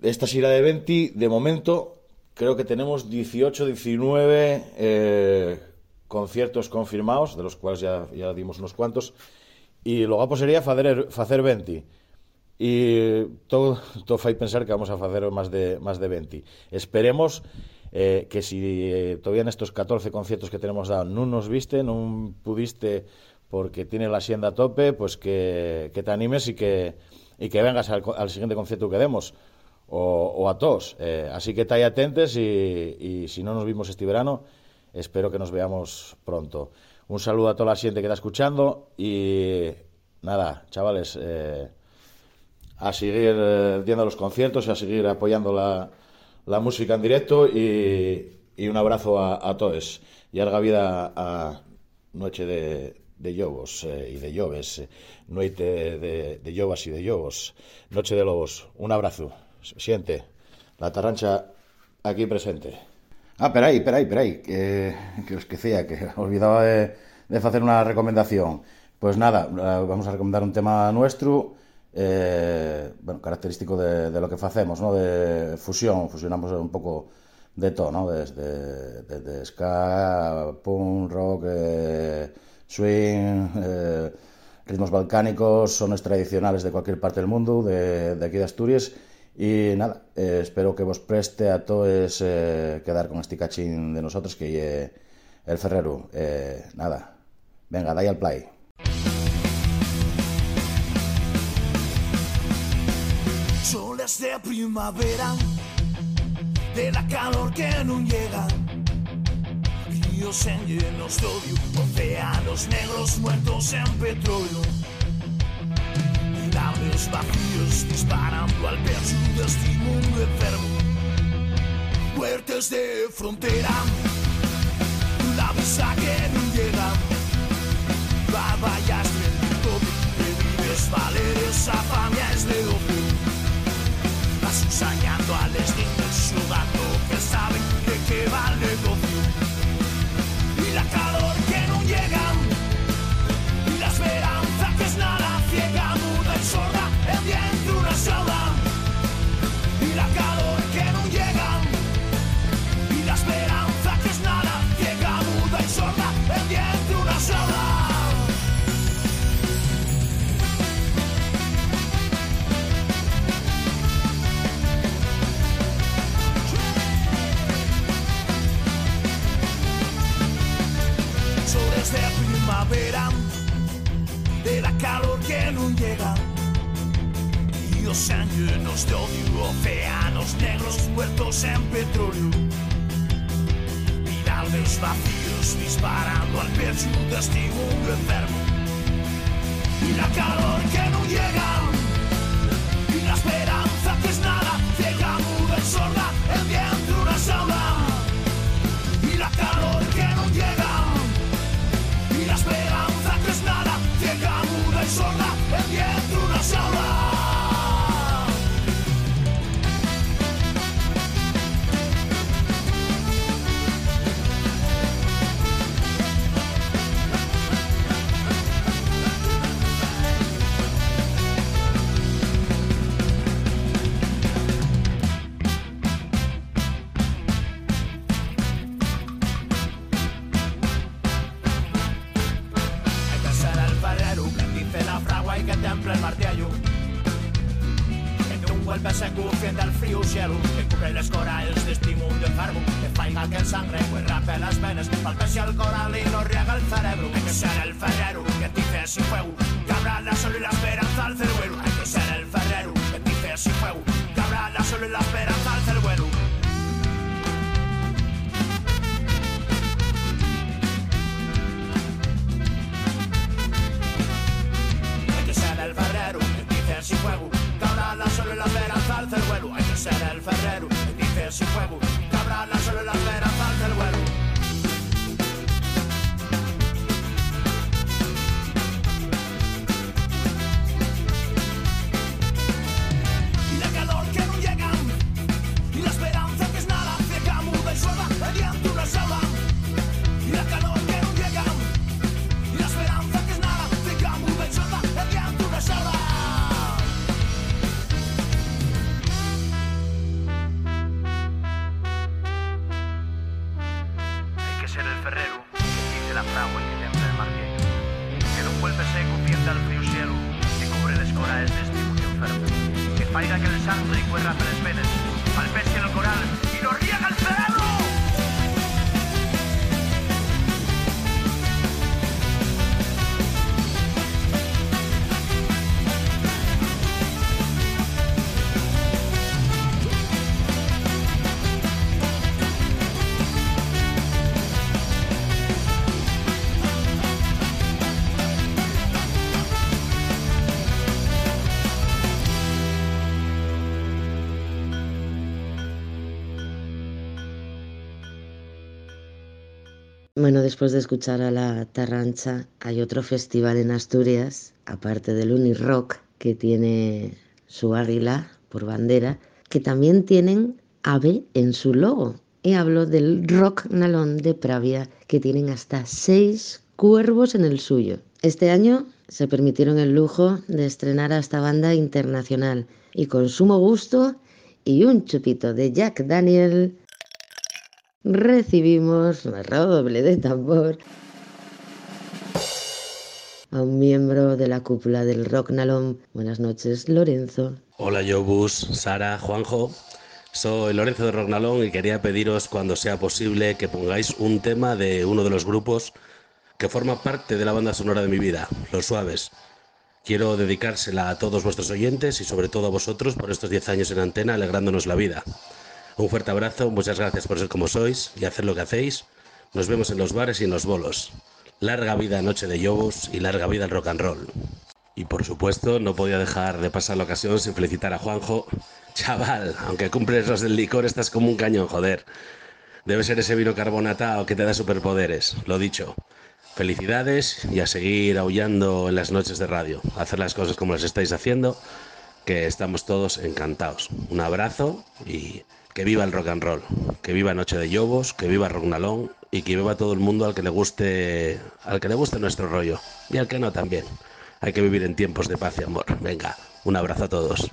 esta gira de 20, de momento, creo que tenemos 18, 19. Eh, conciertos confirmados, de los cuales ya, ya dimos unos cuantos, y lo guapo sería facer, facer 20. E todo, todo fai pensar que vamos a facer máis de, máis de 20. Esperemos eh, que si eh, todavía nestos 14 conciertos que tenemos dado non nos viste, non pudiste porque tiene la hacienda a tope, pues que, que te animes y que, y que vengas al, al siguiente concierto que demos o, o a todos. Eh, así que estáis atentes y, y si no nos vimos este verano, Espero que nos veamos pronto. Un saludo a toda la gente que está escuchando y nada, chavales, eh, a seguir eh, viendo los conciertos, a seguir apoyando la, la música en directo y, y un abrazo a, todos. Y larga vida a Noche de, de eh, y de Lloves, eh, Noite de, de y de Lobos, Noche de Lobos. Un abrazo. Siente, la tarrancha aquí presente. Ah, peraí, peraí, que, que os quecía, que [LAUGHS] olvidaba de, de facer unha recomendación. Pues nada, vamos a recomendar un tema nuestro, eh, bueno, característico de, lo que facemos, ¿no? de fusión, fusionamos un pouco de todo, ¿no? desde, desde ska, punk, rock, eh, swing, eh, ritmos balcánicos, sones tradicionales de cualquier parte del mundo, de, de aquí de Asturias, Y nada, eh, espero que vos preste a todos eh, quedar con este cachín de nosotros que eh, el Ferrero. Nada, venga, dai al play. Soles de primavera, de la calor que no llega. Ríos en llenos de odio, océanos negros muertos en petróleo cables vacíos disparando al pecho de este mundo enfermo. Muertes de frontera, la visa que no llega, babayas del tope, de vives valeres a familias de ojo, asusallando a los niños, sudando que saben Bueno, después de escuchar a la Tarrancha, hay otro festival en Asturias, aparte del Unirock, que tiene su águila por bandera, que también tienen ave en su logo. Y hablo del Rock Nalón de Pravia, que tienen hasta seis cuervos en el suyo. Este año se permitieron el lujo de estrenar a esta banda internacional y con sumo gusto y un chupito de Jack Daniel recibimos un redoble de tambor a un miembro de la cúpula del Rock Nalom. Buenas noches, Lorenzo. Hola, Yobus, Sara, Juanjo. Soy Lorenzo de Rognalón y quería pediros cuando sea posible que pongáis un tema de uno de los grupos que forma parte de la banda sonora de mi vida, Los Suaves. Quiero dedicársela a todos vuestros oyentes y sobre todo a vosotros por estos 10 años en antena alegrándonos la vida. Un fuerte abrazo, muchas gracias por ser como sois y hacer lo que hacéis. Nos vemos en los bares y en los bolos. Larga vida Noche de Yobos y larga vida el rock and roll. Y por supuesto, no podía dejar de pasar la ocasión sin felicitar a Juanjo. Chaval, aunque cumples los del licor, estás como un cañón, joder. Debe ser ese vino carbonatado que te da superpoderes, lo dicho. Felicidades y a seguir aullando en las noches de radio, a hacer las cosas como las estáis haciendo, que estamos todos encantados. Un abrazo y que viva el rock and roll. Que viva Noche de Lobos, que viva Rognalón y que viva todo el mundo al que le guste, al que le guste nuestro rollo. Y al que no también. Hay que vivir en tiempos de paz y amor. Venga, un abrazo a todos.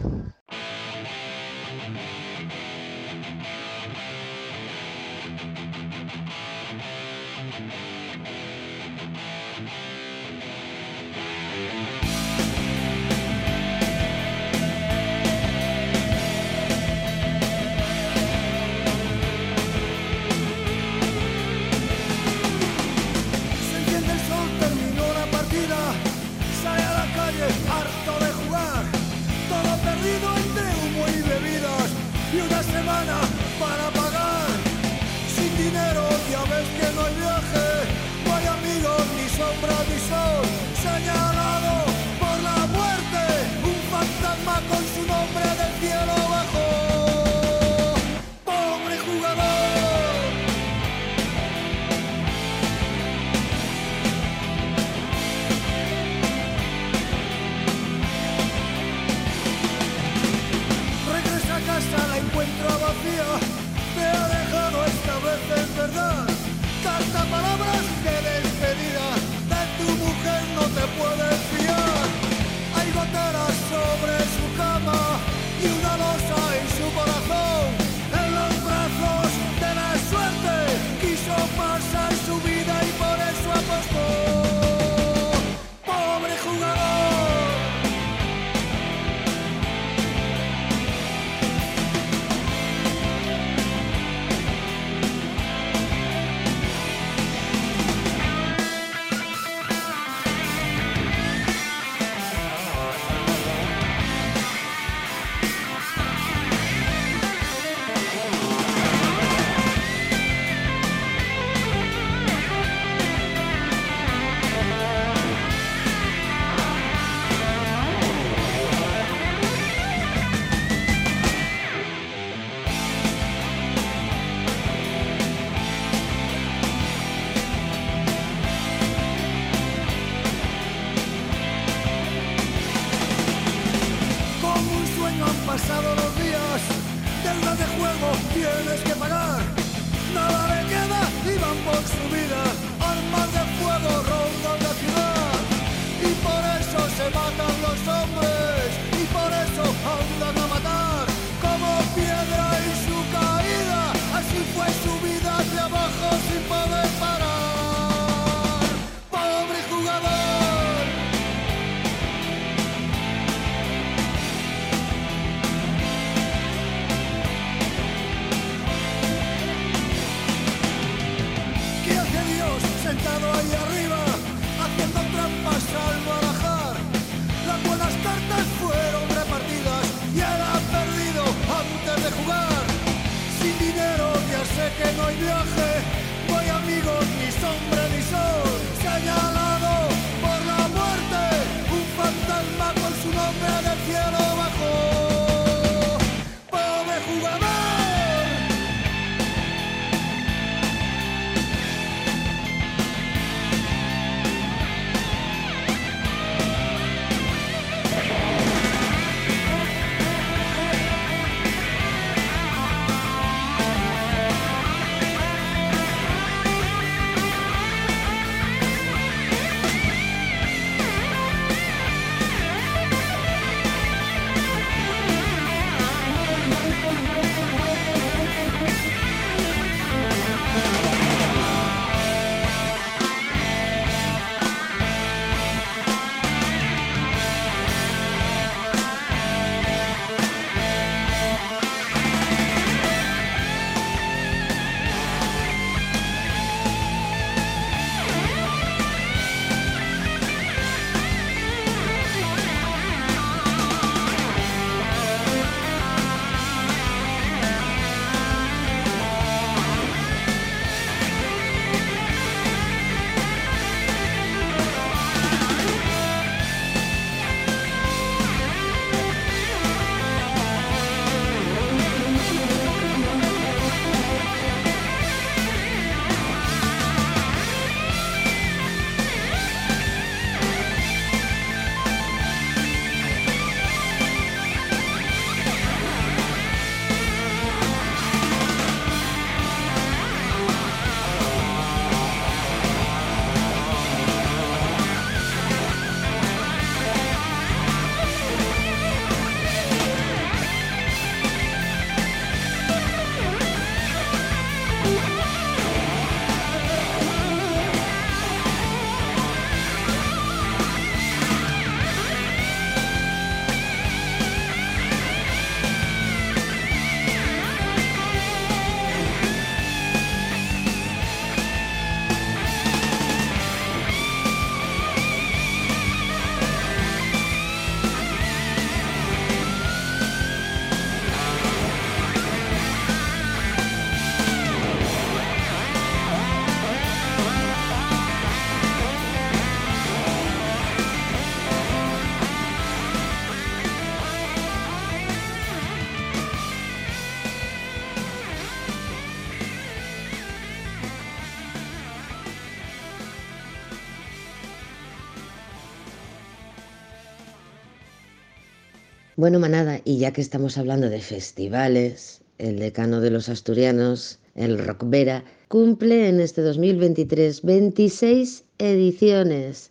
Bueno, manada, y ya que estamos hablando de festivales, el decano de los asturianos, el Rockvera, cumple en este 2023 26 ediciones.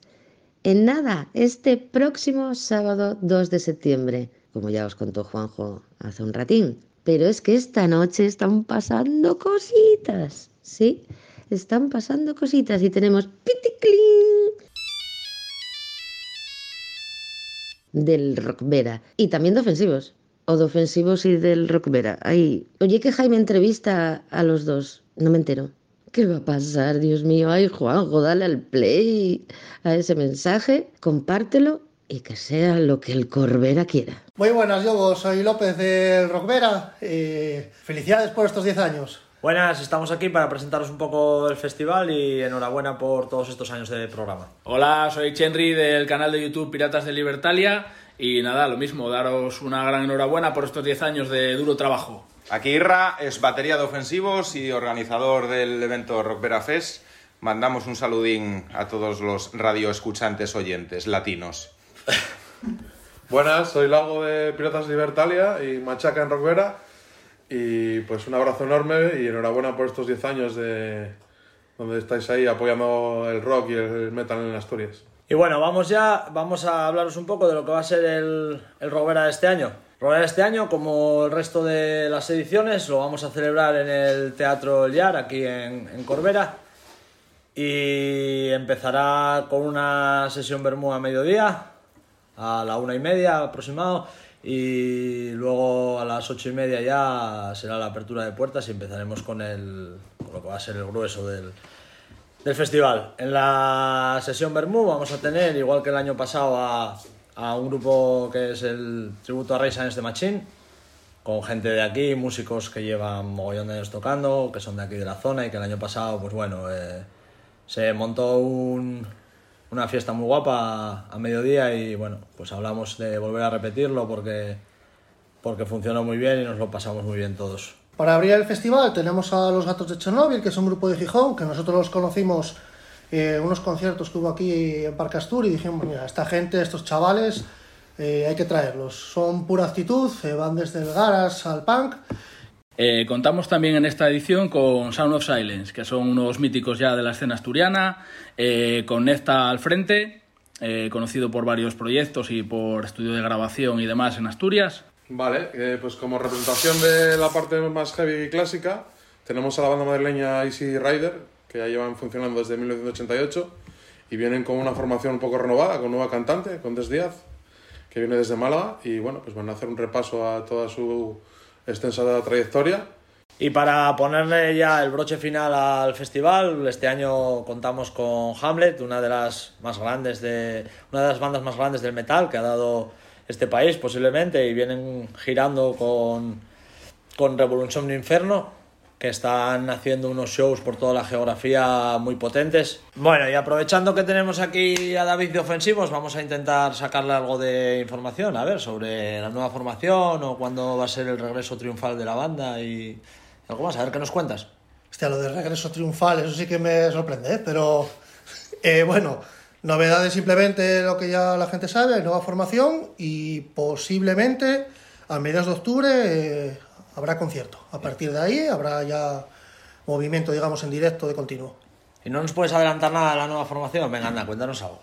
En nada, este próximo sábado 2 de septiembre, como ya os contó Juanjo hace un ratín. Pero es que esta noche están pasando cositas, ¿sí? Están pasando cositas y tenemos piticlin del Rockvera y también de ofensivos. O de ofensivos y del Rockvera. Ay, oye que Jaime entrevista a los dos. No me entero. ¿Qué va a pasar? Dios mío, ay Juanjo, dale al play a ese mensaje, compártelo y que sea lo que el Corbera quiera. Muy buenas, yo soy López del Rockvera. Eh, felicidades por estos 10 años. Buenas, estamos aquí para presentaros un poco el festival y enhorabuena por todos estos años de programa. Hola, soy Chenry del canal de YouTube Piratas de Libertalia y nada, lo mismo, daros una gran enhorabuena por estos 10 años de duro trabajo. Aquí Irra es batería de ofensivos y organizador del evento Rockvera Fest. Mandamos un saludín a todos los radioescuchantes oyentes latinos. [LAUGHS] Buenas, soy Lago de Piratas Libertalia y Machaca en Rockvera. Y pues un abrazo enorme y enhorabuena por estos 10 años de donde estáis ahí apoyando el rock y el metal en Asturias. Y bueno, vamos ya, vamos a hablaros un poco de lo que va a ser el, el Rockvera de este año. Rockvera de este año, como el resto de las ediciones, lo vamos a celebrar en el Teatro El Yar, aquí en, en Corbera. Y empezará con una sesión Bermú a mediodía, a la una y media aproximado y luego a las ocho y media ya será la apertura de puertas y empezaremos con, el, con lo que va a ser el grueso del, del festival. En la sesión Bermú vamos a tener, igual que el año pasado, a, a un grupo que es el tributo a Ray Sáenz de Machín, con gente de aquí, músicos que llevan mogollón de años tocando, que son de aquí de la zona y que el año pasado, pues bueno, eh, se montó un, una fiesta muy guapa a mediodía y bueno, pues hablamos de volver a repetirlo porque, porque funcionó muy bien y nos lo pasamos muy bien todos. Para abrir el festival tenemos a Los Gatos de Chernóbil, que es un grupo de Gijón, que nosotros los conocimos en unos conciertos que hubo aquí en Parque Astur y dijimos, mira, esta gente, estos chavales, eh, hay que traerlos. Son pura actitud, eh, van desde el garas al punk. Eh, contamos también en esta edición con Sound of Silence, que son unos míticos ya de la escena asturiana, eh, con Nefta al frente, eh, conocido por varios proyectos y por estudio de grabación y demás en Asturias. Vale, pues como representación de la parte más heavy y clásica, tenemos a la banda madrileña Easy Rider, que ya llevan funcionando desde 1988 y vienen con una formación un poco renovada, con nueva cantante, con Des Díaz, que viene desde Málaga y bueno, pues van a hacer un repaso a toda su extensa trayectoria. Y para ponerle ya el broche final al festival, este año contamos con Hamlet, una de las más grandes de una de las bandas más grandes del metal que ha dado este país posiblemente y vienen girando con con Revolution de Inferno que están haciendo unos shows por toda la geografía muy potentes. Bueno, y aprovechando que tenemos aquí a David de Ofensivos, vamos a intentar sacarle algo de información, a ver, sobre la nueva formación o cuándo va a ser el regreso triunfal de la banda y algo más, a ver qué nos cuentas. Hostia, lo de regreso triunfal, eso sí que me sorprende, ¿eh? pero eh, bueno, novedades simplemente lo que ya la gente sabe, nueva formación y posiblemente a mediados de octubre eh, habrá concierto. A partir de ahí habrá ya movimiento, digamos, en directo de continuo. ¿Y no nos puedes adelantar nada de la nueva formación? Venga, anda, cuéntanos algo.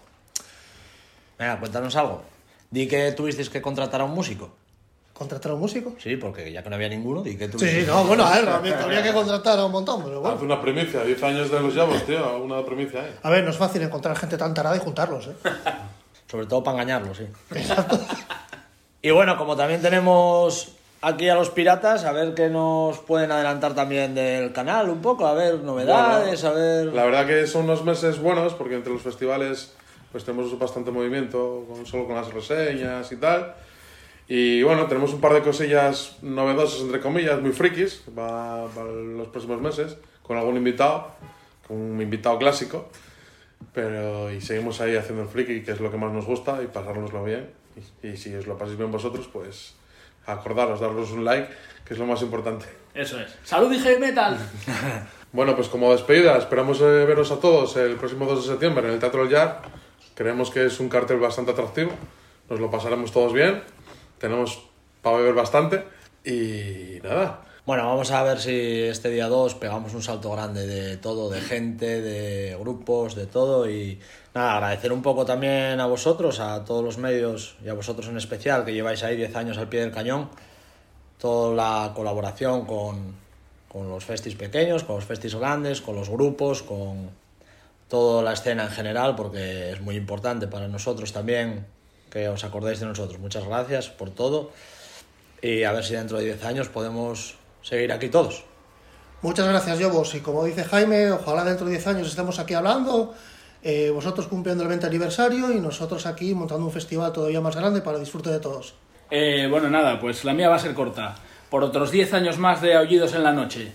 Venga, cuéntanos algo. Di que tuvisteis que contratar a un músico. ¿Contratar a un músico? Sí, porque ya que no había ninguno, di que Sí, tuvisteis... no, bueno, a ver, habría que contratar a un montón, pero bueno. Hace una primicia, 10 años de los Llavos, tío, una primicia, ¿eh? A ver, no es fácil encontrar gente tan tarada y juntarlos, ¿eh? [LAUGHS] Sobre todo para engañarlos, sí. [LAUGHS] Y bueno, como también tenemos aquí a los piratas, a ver qué nos pueden adelantar también del canal un poco, a ver novedades, a ver... La verdad que son unos meses buenos porque entre los festivales pues tenemos bastante movimiento, con, solo con las reseñas y tal. Y bueno, tenemos un par de cosillas novedosas, entre comillas, muy frikis, para, para los próximos meses, con algún invitado, con un invitado clásico. Pero y seguimos ahí haciendo el friki, que es lo que más nos gusta, y pasárnoslo bien. Y, y si os lo pasáis bien vosotros, pues acordaros, daros un like, que es lo más importante. Eso es. ¡Salud y heavy metal! [LAUGHS] Bueno, pues como despedida, esperamos eh, veros a todos el próximo 2 de septiembre en el Teatro El Yar. Creemos que es un cartel bastante atractivo, nos lo pasaremos todos bien tenemos para beber bastante. Y nada, Bueno, vamos a ver si este día 2 pegamos un salto grande de todo, de gente, de grupos, de todo. Y nada, agradecer un poco también a vosotros, a todos los medios y a vosotros en especial, que lleváis ahí 10 años al pie del cañón. Toda la colaboración con, con los festis pequeños, con los festis grandes, con los grupos, con toda la escena en general, porque es muy importante para nosotros también que os acordéis de nosotros. Muchas gracias por todo. Y a ver si dentro de 10 años podemos seguir aquí todos. Muchas gracias, Yobos. Y como dice Jaime, ojalá dentro de 10 años estemos aquí hablando, eh, vosotros cumpliendo el 20 aniversario y nosotros aquí montando un festival todavía más grande para el disfrute de todos. Eh, bueno, nada, pues la mía va a ser corta. Por otros 10 años más de Aullidos en la Noche.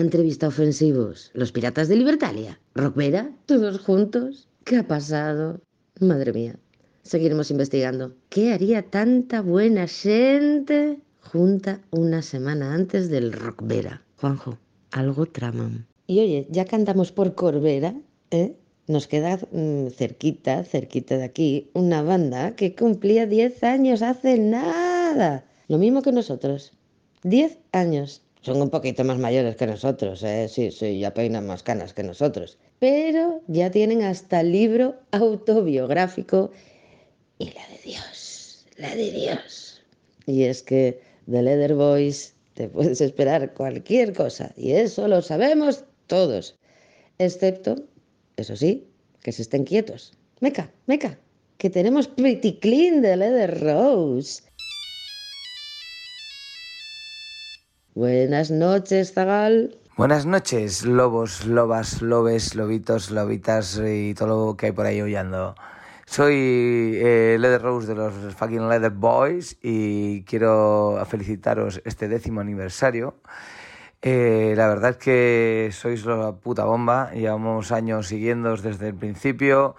Una entrevista ofensivos. Los piratas de Libertalia. Rockvera, todos juntos. ¿Qué ha pasado? Madre mía. Seguiremos investigando. ¿Qué haría tanta buena gente junta una semana antes del Rockvera? Juanjo, algo traman. Y oye, ya que andamos por Corbera, ¿eh? nos queda mm, cerquita, cerquita de aquí, una banda que cumplía 10 años hace nada. Lo mismo que nosotros. 10 años. Son un poquito más mayores que nosotros, ¿eh? sí, sí, ya peinan más canas que nosotros. Pero ya tienen hasta libro autobiográfico y la de Dios, la de Dios. Y es que de Leather Boys te puedes esperar cualquier cosa y eso lo sabemos todos, excepto, eso sí, que se estén quietos. Meca, meca, que tenemos Pretty Clean de Leather Rose. Buenas noches, Zagal. Buenas noches, lobos, lobas, lobes, lobitos, lobitas y todo lo que hay por ahí huyendo. Soy eh, Leather Rose de los fucking Leather Boys y quiero felicitaros este décimo aniversario. Eh, la verdad es que sois la puta bomba, llevamos años siguiéndoos desde el principio.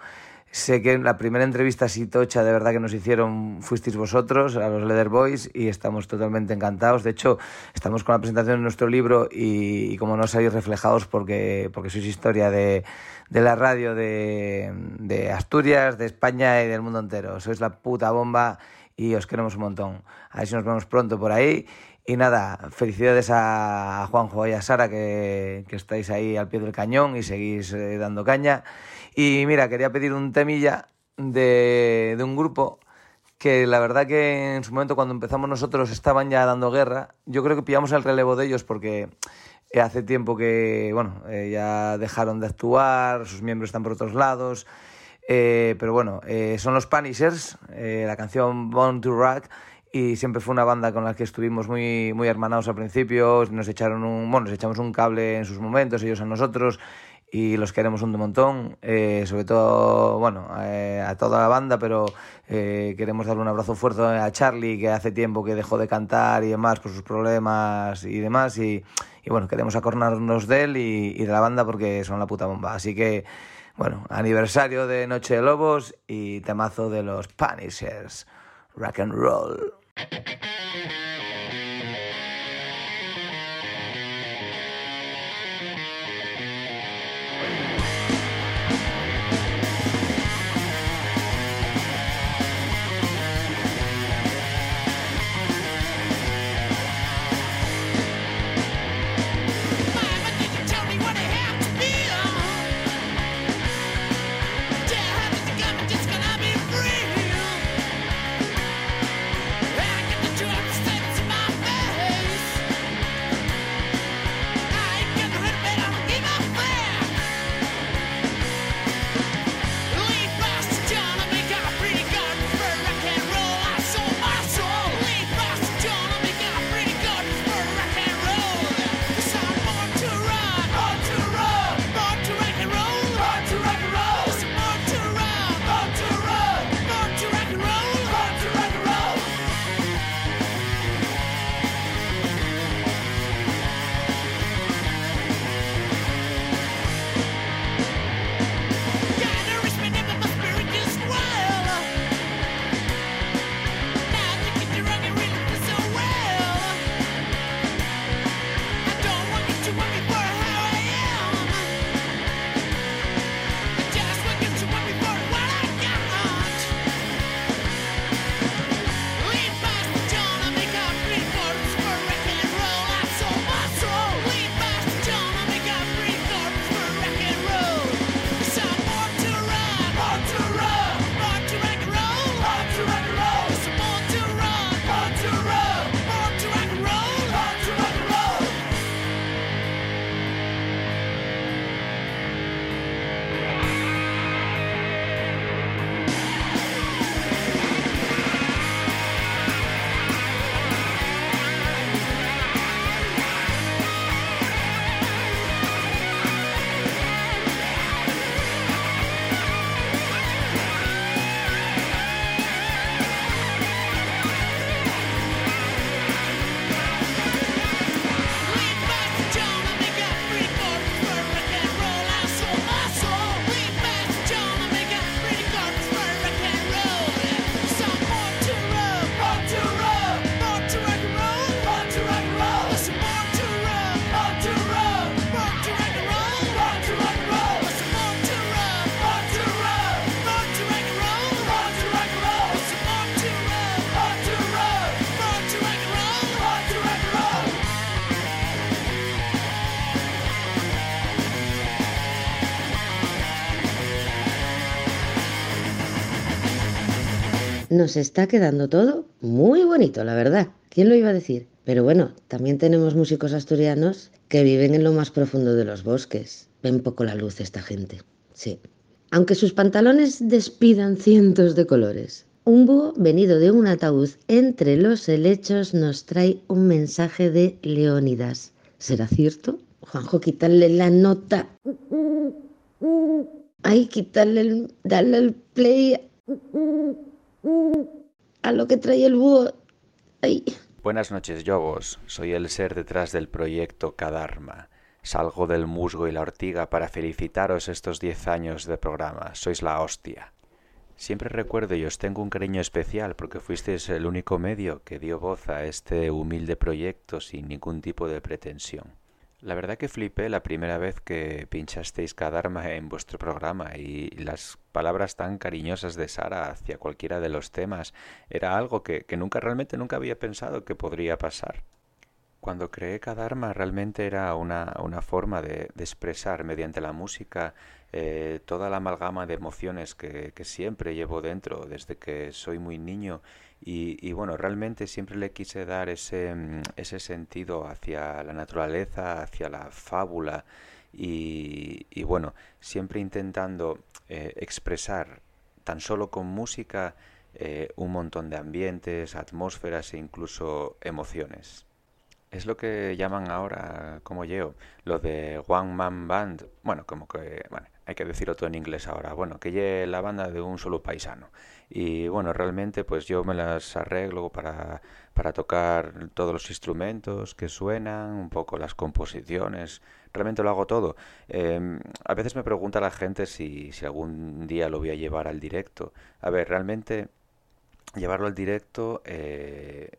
Sé que la primera entrevista así tocha de verdad que nos hicieron fuisteis vosotros, a los Leather Boys, y estamos totalmente encantados. De hecho, estamos con la presentación de nuestro libro y, y como no sabéis reflejados porque, porque sois historia de, de la radio de, de Asturias, de España y del mundo entero. Sois la puta bomba y os queremos un montón. A ver si nos vemos pronto por ahí. Y nada, felicidades a Juanjo y a Sara que, que estáis ahí al pie del cañón y seguís eh, dando caña. Y mira, quería pedir un temilla de, de un grupo que la verdad que en su momento cuando empezamos nosotros estaban ya dando guerra. Yo creo que pillamos el relevo de ellos porque hace tiempo que, bueno, eh, ya dejaron de actuar, sus miembros están por otros lados. Eh, pero bueno, eh, son los Punishers, eh, la canción Born to Rock, y siempre fue una banda con la que estuvimos muy, muy hermanados al principio, nos echaron un, bueno, nos echamos un cable en sus momentos, ellos a nosotros, y los queremos un montón, eh, sobre todo, bueno, eh, a toda la banda, pero eh, queremos darle un abrazo fuerte a Charlie, que hace tiempo que dejó de cantar y demás por sus problemas y demás, y, y bueno, queremos acornarnos de él y, y de la banda porque son la puta bomba, así que... Bueno, aniversario de Noche de Lobos y temazo de los Punishers. Rock and roll. Nos está quedando todo muy bonito, la verdad. ¿Quién lo iba a decir? Pero bueno, también tenemos músicos asturianos que viven en lo más profundo de los bosques. Ven poco la luz esta gente. Sí. Aunque sus pantalones despidan cientos de colores. Un búho venido de un ataúd entre los helechos nos trae un mensaje de Leónidas. ¿Será cierto? Juanjo, quitarle la nota. Ay, quitarle el, darle el play a lo que trae el búho. Buenas noches, Yobos. Soy el ser detrás del proyecto Kadarma. Salgo del musgo y la ortiga para felicitaros estos 10 años de programa. Sois la hostia. Siempre recuerdo y os tengo un cariño especial porque fuisteis el único medio que dio voz a este humilde proyecto sin ningún tipo de pretensión. La verdad que flipé la primera vez que pinchasteis Kadarma en vuestro programa y las palabras tan cariñosas de Sara hacia cualquiera de los temas era algo que, nunca realmente nunca había pensado que podría pasar. Cuando creé Kadarma realmente era una, una forma de, expresar mediante la música eh, toda la amalgama de emociones que siempre llevo dentro desde que soy muy niño y, bueno, realmente siempre le quise dar ese, mm, ese sentido hacia la naturaleza, hacia la fábula y, bueno, siempre intentando eh, expresar tan solo con música eh, un montón de ambientes, atmósferas e incluso emociones. Es lo que llaman ahora, como yo, lo de One Man Band. Bueno, como que, bueno, hay que decirlo todo en inglés ahora. Bueno, que lleve la banda de un solo paisano. Y bueno, realmente pues yo me las arreglo para, para tocar todos los instrumentos que suenan, un poco las composiciones. Realmente lo hago todo. Eh, a veces me pregunta la gente si, si algún día lo voy a llevar al directo. A ver, realmente llevarlo al directo eh,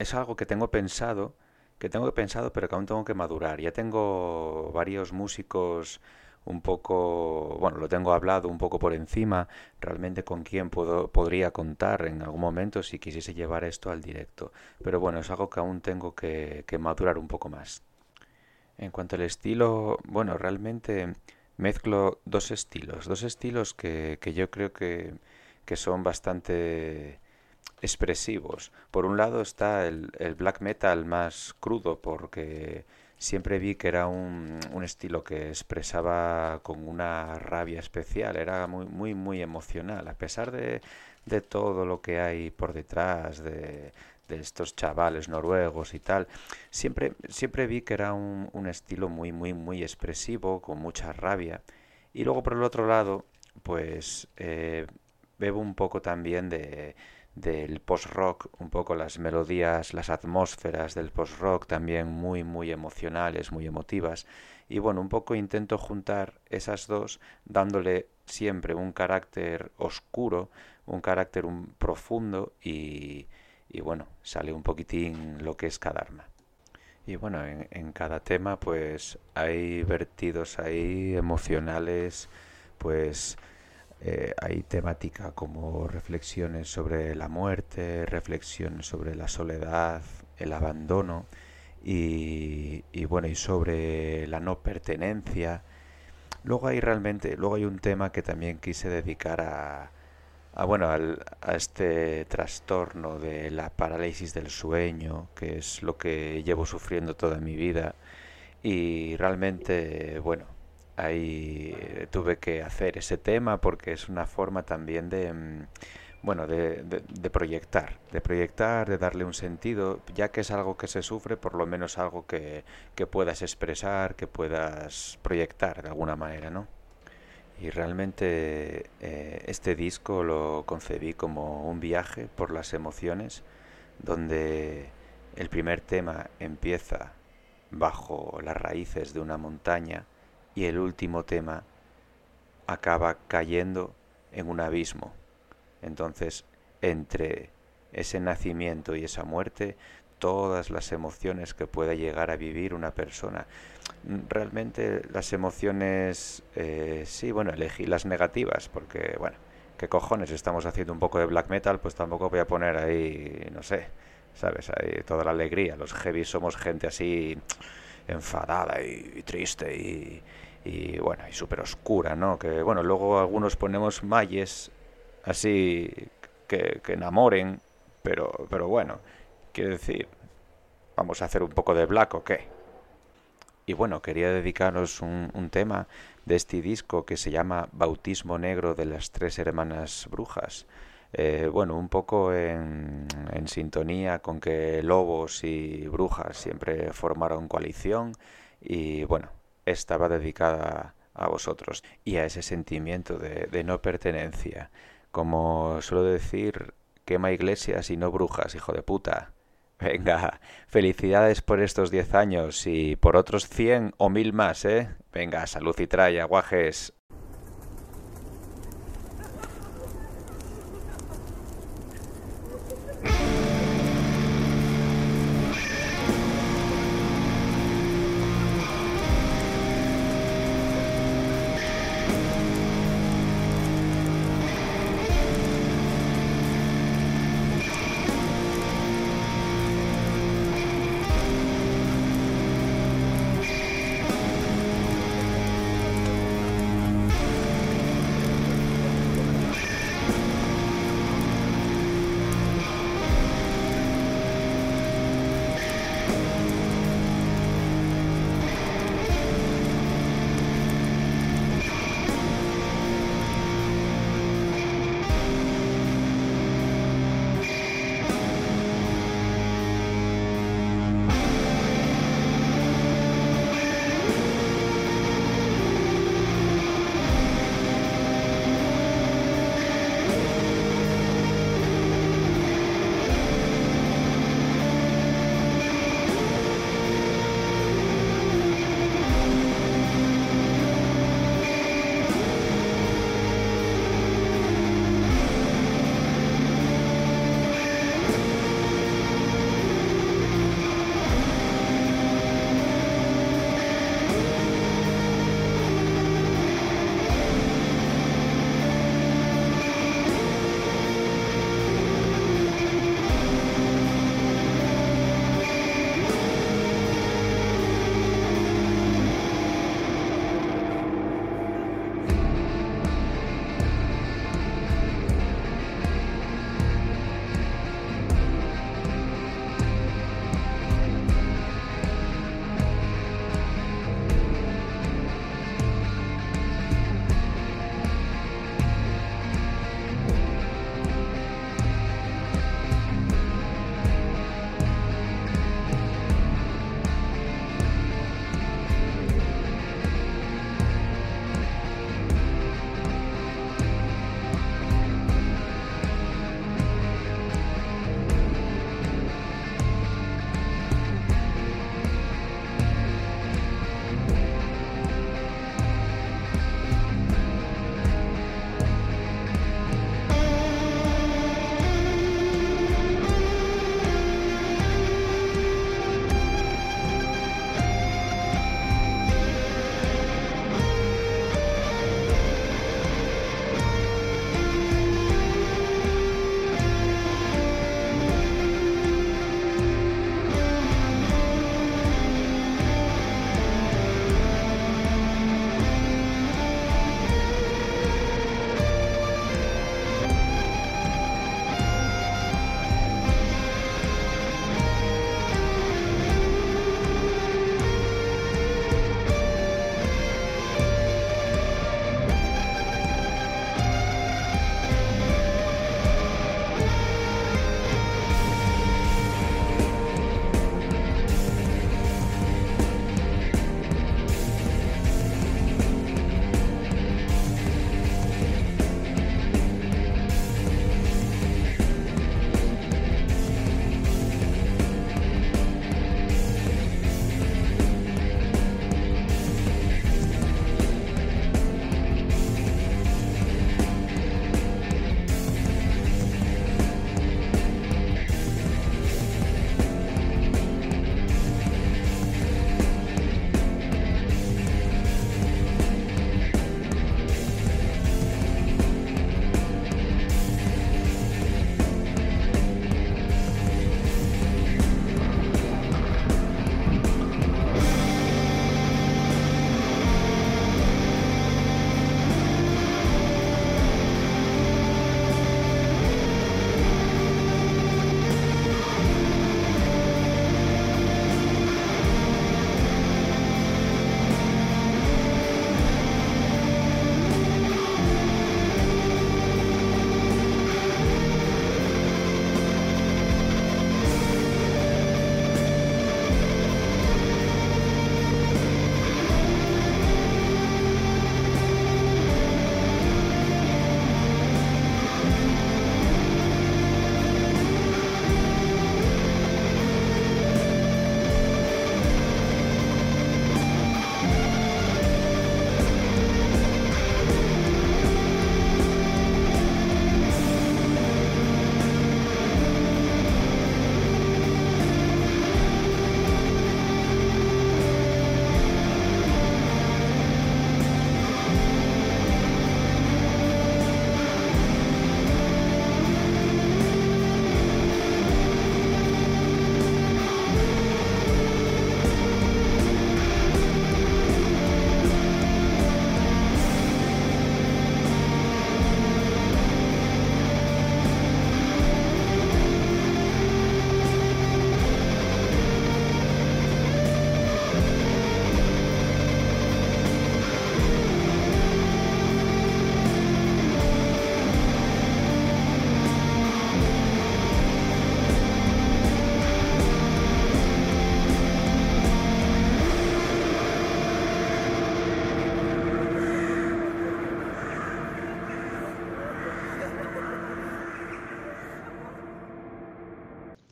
es algo que tengo pensado, que tengo pensado, pero que aún tengo que madurar. Ya tengo varios músicos un poco, bueno, lo tengo hablado un poco por encima, realmente con quién puedo, podría contar en algún momento si quisiese llevar esto al directo. Pero bueno, es algo que aún tengo que, madurar un poco más. En cuanto al estilo, bueno, realmente mezclo dos estilos, dos estilos que, que yo creo que, que son bastante expresivos. Por un lado está el, el black metal más crudo porque siempre vi que era un, un, estilo que expresaba con una rabia especial, era muy, muy, muy emocional, a pesar de, de todo lo que hay por detrás de, de, estos chavales noruegos y tal, siempre, siempre vi que era un, un estilo muy, muy, muy expresivo, con mucha rabia. Y luego por el otro lado, pues eh, bebo un poco también de del post-rock, un poco las melodías, las atmósferas del post-rock también muy, muy emocionales, muy emotivas. Y bueno, un poco intento juntar esas dos dándole siempre un carácter oscuro, un carácter un profundo y, y bueno, sale un poquitín lo que es cada arma. Y bueno, en, en cada tema pues hay vertidos ahí emocionales, pues eh, hay temática como reflexiones sobre la muerte, reflexiones sobre la soledad, el abandono y, y, bueno y sobre la no pertenencia. Luego hay realmente, luego hay un tema que también quise dedicar a, a bueno al, a este trastorno de la parálisis del sueño, que es lo que llevo sufriendo toda mi vida y realmente bueno ahí tuve que hacer ese tema porque es una forma también de mm, bueno de, proyectar de proyectar de darle un sentido ya que es algo que se sufre por lo menos algo que, que puedas expresar que puedas proyectar de alguna manera no y realmente eh, este disco lo concebí como un viaje por las emociones donde el primer tema empieza bajo las raíces de una montaña y el último tema acaba cayendo en un abismo. Entonces, entre ese nacimiento y esa muerte, todas las emociones que pueda llegar a vivir una persona. Realmente las emociones, eh, sí, bueno, elegí las negativas, porque, bueno, ¿qué cojones? Estamos haciendo un poco de black metal, pues tampoco voy a poner ahí, no sé, ¿sabes? Ahí toda la alegría. Los heavy somos gente así enfadada y triste y, y bueno, y súper oscura, ¿no? Que bueno, luego algunos ponemos malles así que, que enamoren, pero, pero bueno, quiero decir, vamos a hacer un poco de black o qué. Y bueno, quería dedicaros un, tema de este disco que se llama Bautismo Negro de las Tres Hermanas Brujas. Eh, bueno, un poco en, en, sintonía con que lobos y brujas siempre formaron coalición y bueno, estaba dedicada a vosotros y a ese sentimiento de, no pertenencia. Como suelo decir, quema iglesias y no brujas, hijo de puta. Venga, felicidades por estos 10 años y por otros 100 o 1000 más, ¿eh? Venga, salud y trae, aguajes.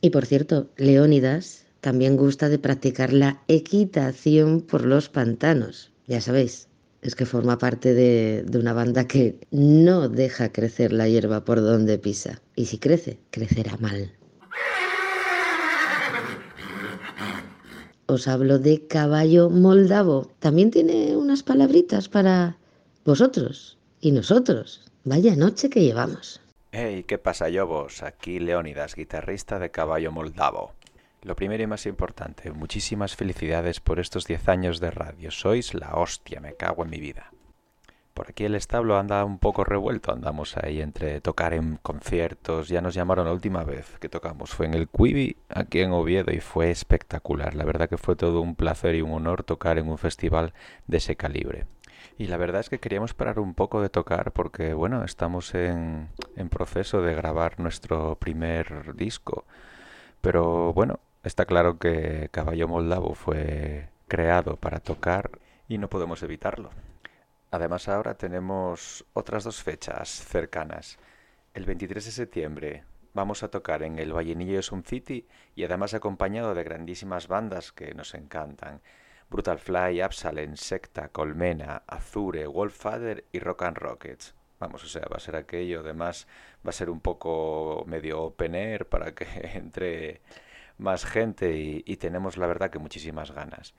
Y por cierto, Leónidas también gusta de practicar la equitación por los pantanos. Ya sabéis, es que forma parte de, una banda que no deja crecer la hierba por donde pisa. Y si crece, crecerá mal. Os hablo de caballo moldavo. También tiene unas palabritas para vosotros y nosotros. Vaya noche que llevamos. Hey, ¿qué pasa, Yobos? Aquí Leónidas, guitarrista de Caballo Moldavo. Lo primero y más importante, muchísimas felicidades por estos 10 años de radio. Sois la hostia, me cago en mi vida. Por aquí el establo anda un poco revuelto, andamos ahí entre tocar en conciertos. Ya nos llamaron la última vez que tocamos, fue en el Quibi, aquí en Oviedo, y fue espectacular. La verdad que fue todo un placer y un honor tocar en un festival de ese calibre. Y la verdad es que queríamos parar un poco de tocar porque, bueno, estamos en, proceso de grabar nuestro primer disco. Pero bueno, Está claro que Caballo Moldavo fue creado para tocar y no podemos evitarlo. Además ahora tenemos otras dos fechas cercanas. El 23 de septiembre vamos a tocar en el Vallenillo Sun City y además acompañado de grandísimas bandas que nos encantan. Brutal Fly, Absalem, Secta, Colmena, Azure, Wolffather y Rock and Rockets. Vamos, o sea, va a ser aquello, además va a ser un poco medio open air para que [LAUGHS] entre más gente y, tenemos la verdad que muchísimas ganas.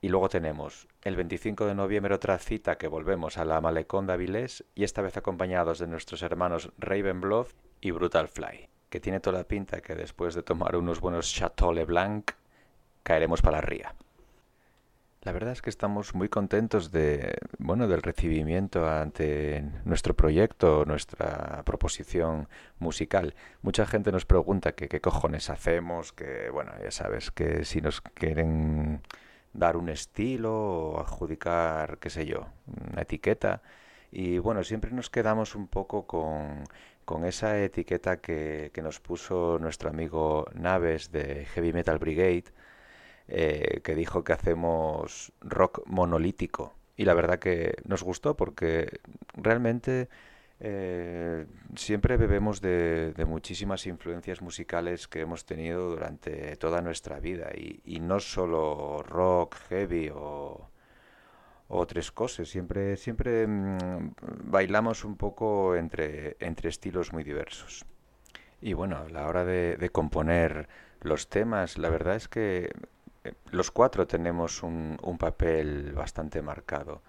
Y luego tenemos el 25 de noviembre otra cita que volvemos a la Malecón de Avilés y esta vez acompañados de nuestros hermanos Ravenblood y Brutal Fly, que tiene toda la pinta que después de tomar unos buenos Chateau Leblanc caeremos para la ría. La verdad es que estamos muy contentos de, bueno, del recibimiento ante nuestro proyecto, nuestra proposición musical. Mucha gente nos pregunta qué cojones hacemos, que, bueno, ya sabes, que si nos quieren dar un estilo o adjudicar, qué sé yo, una etiqueta. Y bueno, siempre nos quedamos un poco con, con esa etiqueta que, que nos puso nuestro amigo Naves de Heavy Metal Brigade, eh, que dijo que hacemos rock monolítico. Y la verdad que nos gustó porque realmente eh, siempre bebemos de, muchísimas influencias musicales que hemos tenido durante toda nuestra vida. Y, no solo rock, heavy o, o cosas. Siempre, siempre mmm, bailamos un poco entre, entre estilos muy diversos. Y bueno, a la hora de componer los temas, la verdad es que los cuatro tenemos un, papel bastante marcado.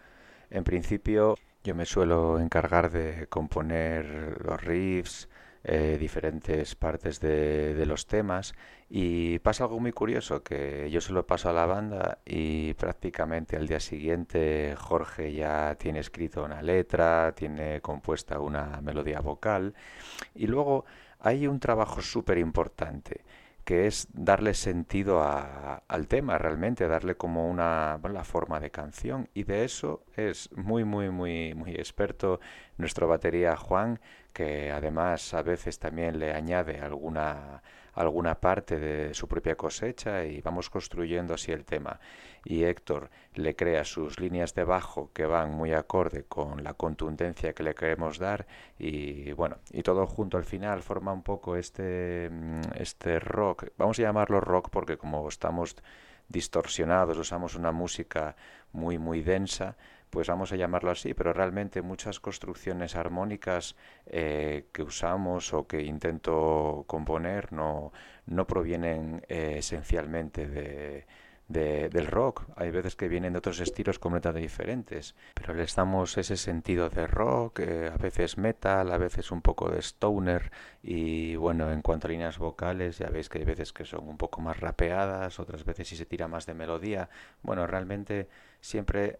En principio, yo me suelo encargar de componer los riffs, eh, diferentes partes de, de, los temas y pasa algo muy curioso que yo se lo paso a la banda y prácticamente al día siguiente Jorge ya tiene escrito una letra, tiene compuesta una melodía vocal y luego hay un trabajo súper importante que es darle sentido a, al tema realmente, darle como una bueno, la forma de canción y de eso es muy muy muy muy experto nuestro batería Juan que además a veces también le añade alguna alguna parte de su propia cosecha y vamos construyendo así el tema. Y Héctor le crea sus líneas de bajo que van muy acorde con la contundencia que le queremos dar y bueno, y todo junto al final forma un poco este, este rock, vamos a llamarlo rock porque como estamos distorsionados, usamos una música muy muy densa, pues vamos a llamarlo así, pero realmente muchas construcciones armónicas eh, que usamos o que intento componer no, no provienen eh, esencialmente de, de, del rock. Hay veces que vienen de otros estilos completamente diferentes, pero les damos ese sentido de rock, eh, a veces metal, a veces un poco de stoner y bueno, en cuanto a líneas vocales ya veis que hay veces que son un poco más rapeadas, otras veces sí se tira más de melodía. Bueno, realmente siempre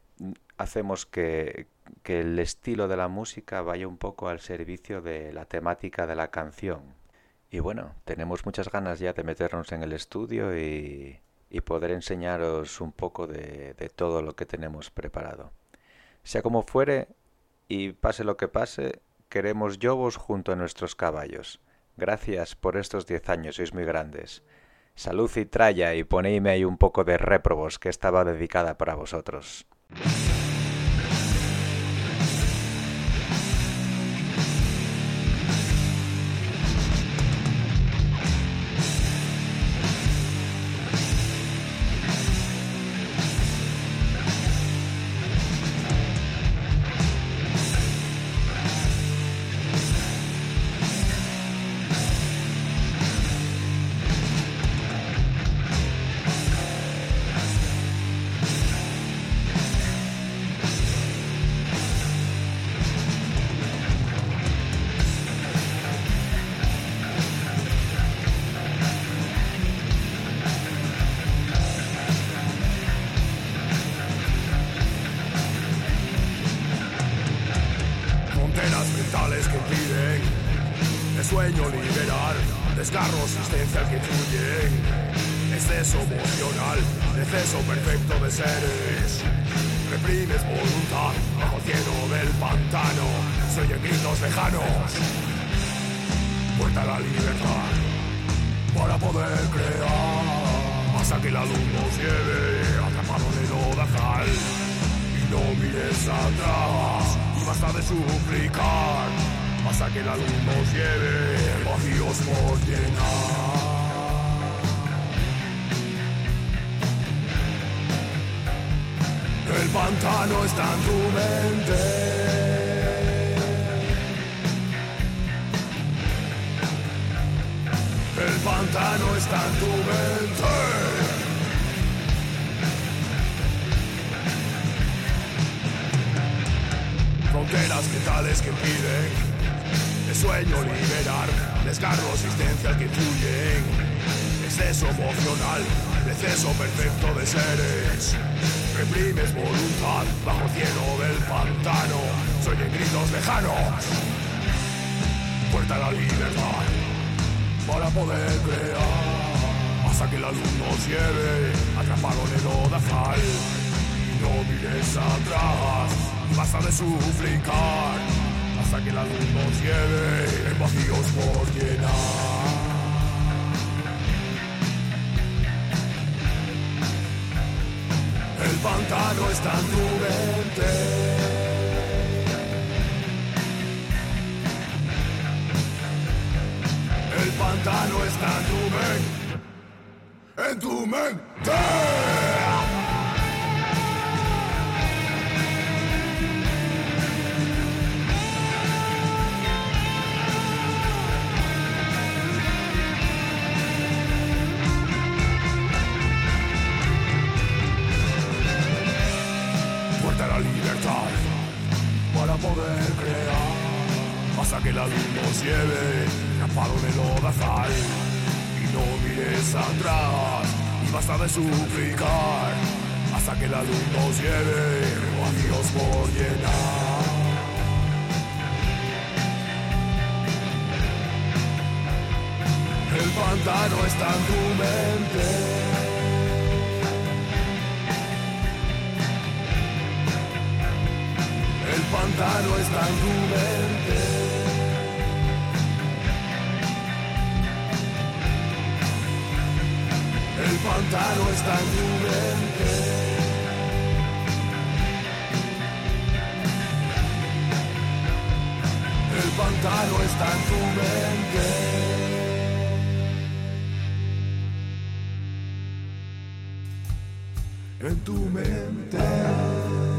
hacemos que, que el estilo de la música vaya un poco al servicio de la temática de la canción. Y bueno, tenemos muchas ganas ya de meternos en el estudio y, y poder enseñaros un poco de, todo lo que tenemos preparado. Sea como fuere, y pase lo que pase, queremos yobos junto a nuestros caballos. Gracias por estos diez años, sois muy grandes. Salud y tralla y poneime ahí un poco de réprobos que estaba dedicada para vosotros. El pantano está en tu mente. El pantano está en tu mente. Fronteras mentales que impiden el sueño liberar, descargo existencial que fluyen, exceso emocional, exceso perfecto de seres. Reprimes voluntad bajo el cielo del pantano, se oyen gritos lejanos, puerta a la libertad para poder crear. Hasta que la luz nos lleve atrapado en el lodazal y no mires atrás y basta de suplicar hasta que la luz nos lleve en vacíos por llenar pantano está en tu mente El pantano está en tu mente. En tu mente. Lleve atrapado en el lodazal y no mires atrás y basta de suplicar hasta que la luz nos lleve vacíos por llenar. El pantano está en tu mente El pantano está en tu mente. El pantano está en tu mente. El pantano está en tu mente. En tu mente.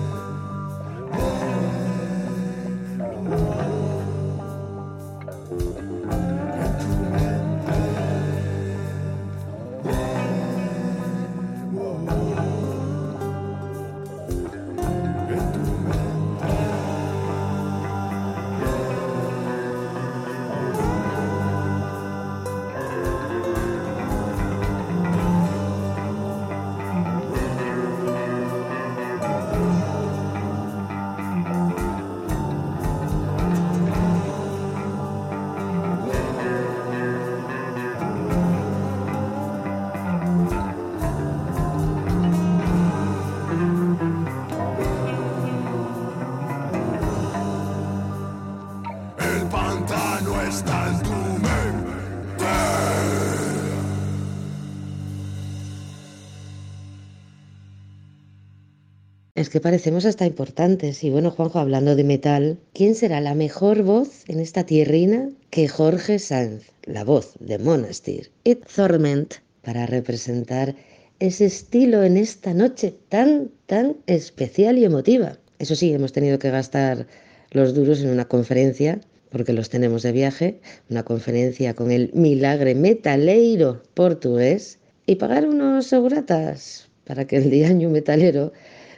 Que parecemos hasta importantes. Y bueno, Juanjo, hablando de metal, ¿quién será la mejor voz en esta tierrina que Jorge Sanz, la voz de Monastir y Torment, para representar ese estilo en esta noche tan, tan especial y emotiva? Eso sí, hemos tenido que gastar los duros en una conferencia, porque los tenemos de viaje, una conferencia con el milagre metaleiro portugués, y pagar unos seguratas para que el diaño metalero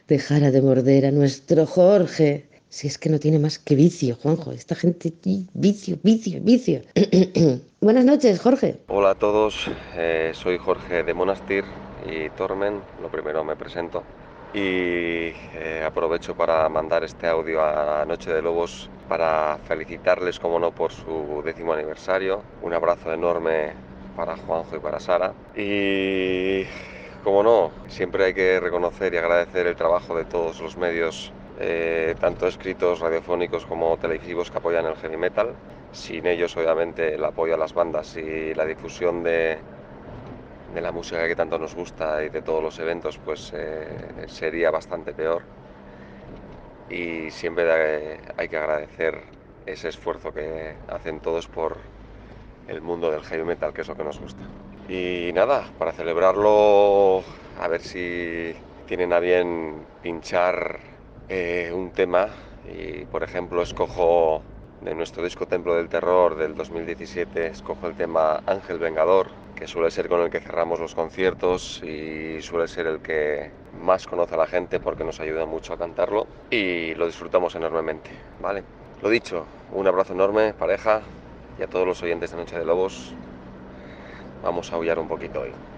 dejara de morder a nuestro Jorge. Si es que no tiene más que vicio, Juanjo. Esta gente, vicio, vicio, vicio. [CLEARS THROAT] Buenas noches, Jorge. Hola a todos, eh, soy Jorge de Monastir y Tormen. Lo primero me presento y eh, aprovecho para mandar este audio a Noche de Lobos para felicitarles, como no, por su décimo aniversario. Un abrazo enorme para Juanjo y para Sara. Y como no, siempre hay que reconocer y agradecer el trabajo de todos los medios, eh, tanto escritos, radiofónicos como televisivos que apoyan el heavy metal. Sin ellos, obviamente, el apoyo a las bandas y la difusión de, la música que tanto nos gusta y de todos los eventos, pues eh, sería bastante peor. Y siempre hay que agradecer ese esfuerzo que hacen todos por el mundo del heavy metal, que es lo que nos gusta. Y nada, para celebrarlo, a ver si tienen a bien pinchar eh, un tema. Y por ejemplo, escojo de nuestro disco Templo del Terror del 2017, escojo el tema Ángel Vengador, que suele ser con el que cerramos los conciertos y suele ser el que más conoce a la gente porque nos ayuda mucho a cantarlo y lo disfrutamos enormemente, ¿vale? Lo dicho, un abrazo enorme, pareja, y a todos los oyentes de Noche de Lobos, vamos a aullar un poquito hoy.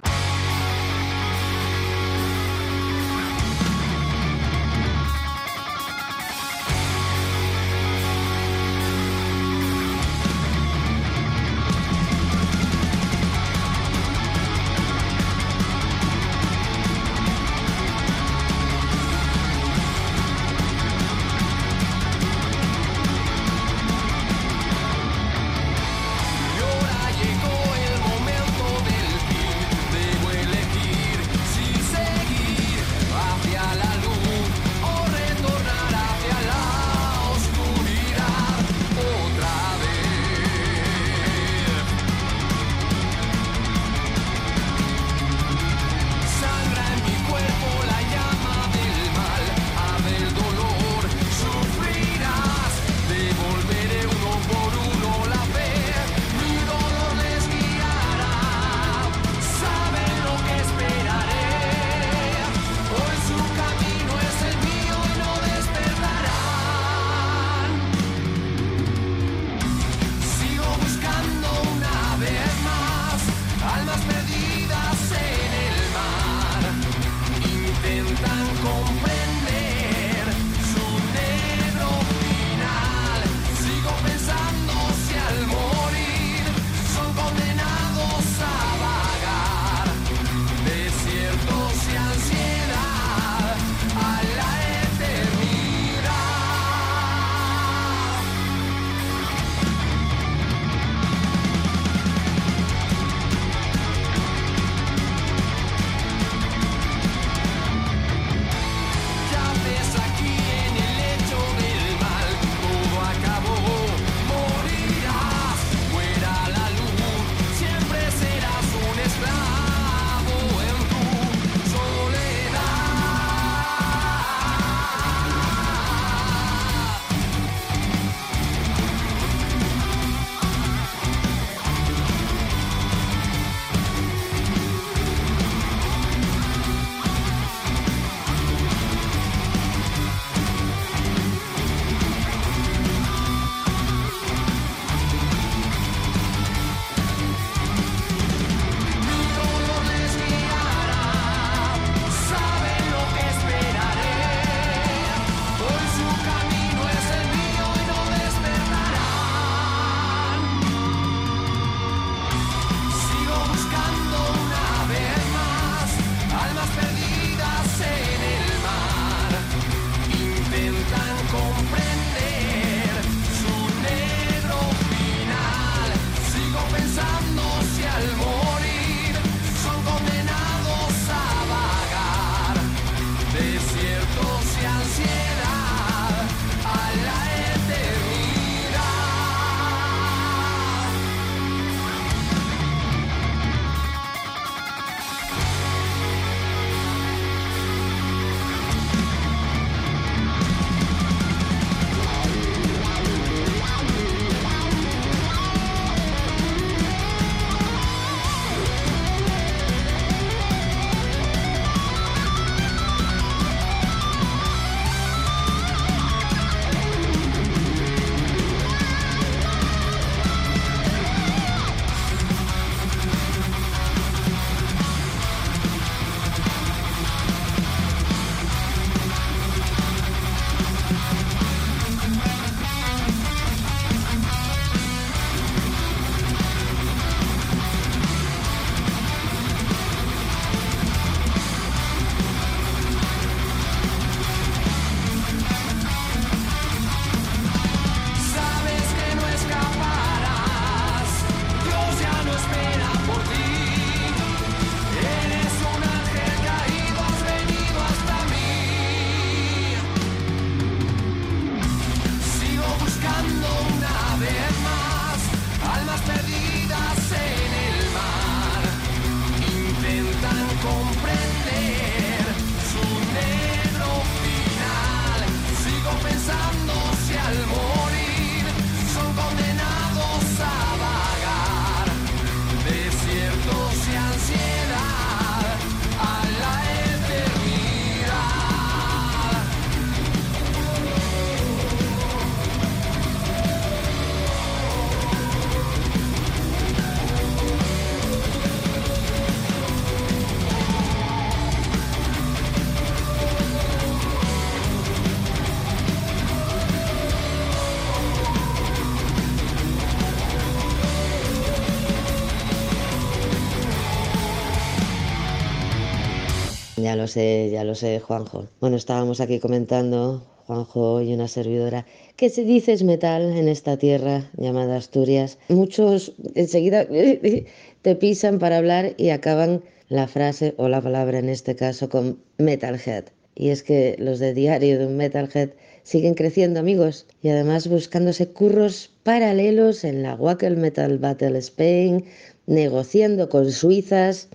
Lo sé, ya lo sé, Juanjo. Bueno, estábamos aquí comentando, Juanjo y una servidora, que se dice es metal en esta tierra llamada Asturias. Muchos enseguida [LAUGHS] te pisan para hablar y acaban la frase o la palabra en este caso con metalhead. Y es que los de diario de un metalhead siguen creciendo amigos y además buscándose curros paralelos en la Wackel Metal Battle Spain, negociando con suizas,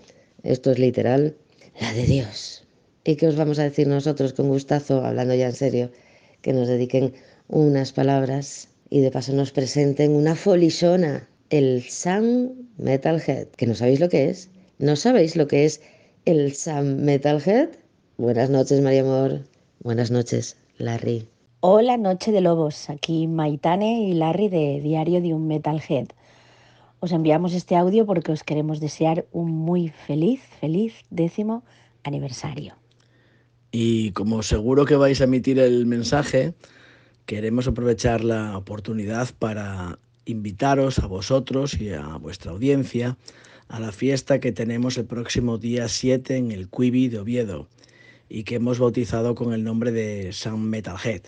esto es literal, la de Dios. ¿Y qué os vamos a decir nosotros con gustazo, hablando ya en serio, que nos dediquen unas palabras y de paso nos presenten una folishona, el Sam Metalhead, que no sabéis lo que es? ¿No sabéis lo que es el Sam Metalhead? Buenas noches, María Amor. Buenas noches, Larry. Hola, Noche de Lobos. Aquí Maitane y Larry de Diario de un Metalhead. Os enviamos este audio porque os queremos desear un muy feliz, feliz décimo aniversario. Y como seguro que vais a emitir el mensaje, queremos aprovechar la oportunidad para invitaros a vosotros y a vuestra audiencia a la fiesta que tenemos el próximo día 7 en el Quibi de Oviedo y que hemos bautizado con el nombre de Sun Metalhead.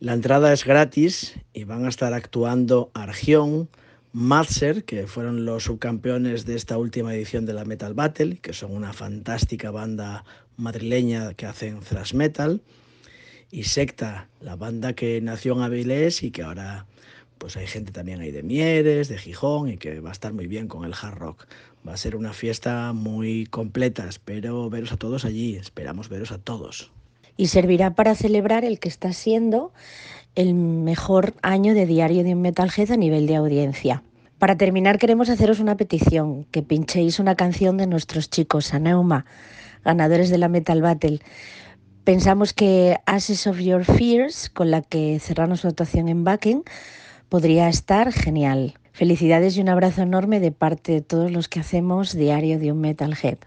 La entrada es gratis y van a estar actuando Argión, Matzer, que fueron los subcampeones de esta última edición de la Metal Battle, que son una fantástica banda madrileña que hacen thrash metal, y Secta, la banda que nació en Avilés y que ahora pues hay gente también ahí de Mieres, de Gijón y que va a estar muy bien con el hard rock. Va a ser una fiesta muy completa, espero veros a todos allí, esperamos veros a todos. Y servirá para celebrar el que está siendo el mejor año de diario de un Metalhead a nivel de audiencia. Para terminar queremos haceros una petición, que pinchéis una canción de nuestros chicos Aneuma, ganadores de la Metal Battle. Pensamos que Ashes of Your Fears, con la que cerramos su actuación en Backing, podría estar genial. Felicidades y un abrazo enorme de parte de todos los que hacemos Diario de un Metalhead.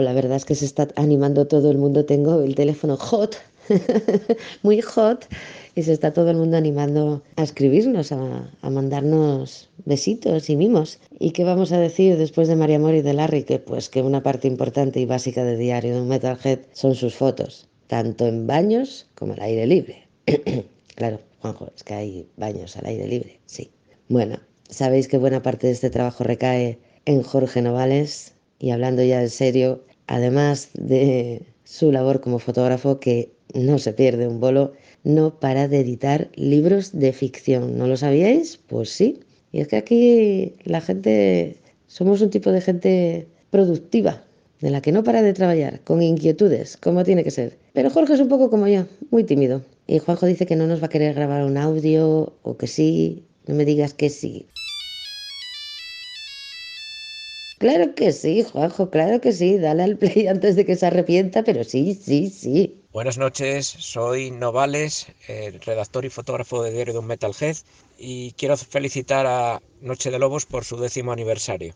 La verdad es que se está animando todo el mundo. Tengo el teléfono hot, [LAUGHS] muy hot, y se está todo el mundo animando a escribirnos, a, a mandarnos besitos y mimos. ¿Y qué vamos a decir después de María Mori y de Larry? Que pues que una parte importante y básica de diario de un metalhead son sus fotos, tanto en baños como al aire libre. [CLEARS THROAT] claro, Juanjo, es que hay baños al aire libre, sí. Bueno, sabéis que buena parte de este trabajo recae en Jorge Novales y hablando ya en serio, además de su labor como fotógrafo que no se pierde un bolo, no para de editar libros de ficción. ¿No lo sabíais? Pues sí. Y es que aquí la gente, somos un tipo de gente productiva, de la que no para de trabajar, con inquietudes, como tiene que ser. Pero Jorge es un poco como yo, muy tímido. Y Juanjo dice que no nos va a querer grabar un audio, o que sí, no me digas que sí. Claro que sí, Juanjo, claro que sí. Dale al play [LAUGHS] antes de que se arrepienta, pero sí, sí, sí. Buenas noches, soy Novales, redactor y fotógrafo de Diario de un Metalhead, y quiero felicitar a Noche de Lobos por su décimo aniversario.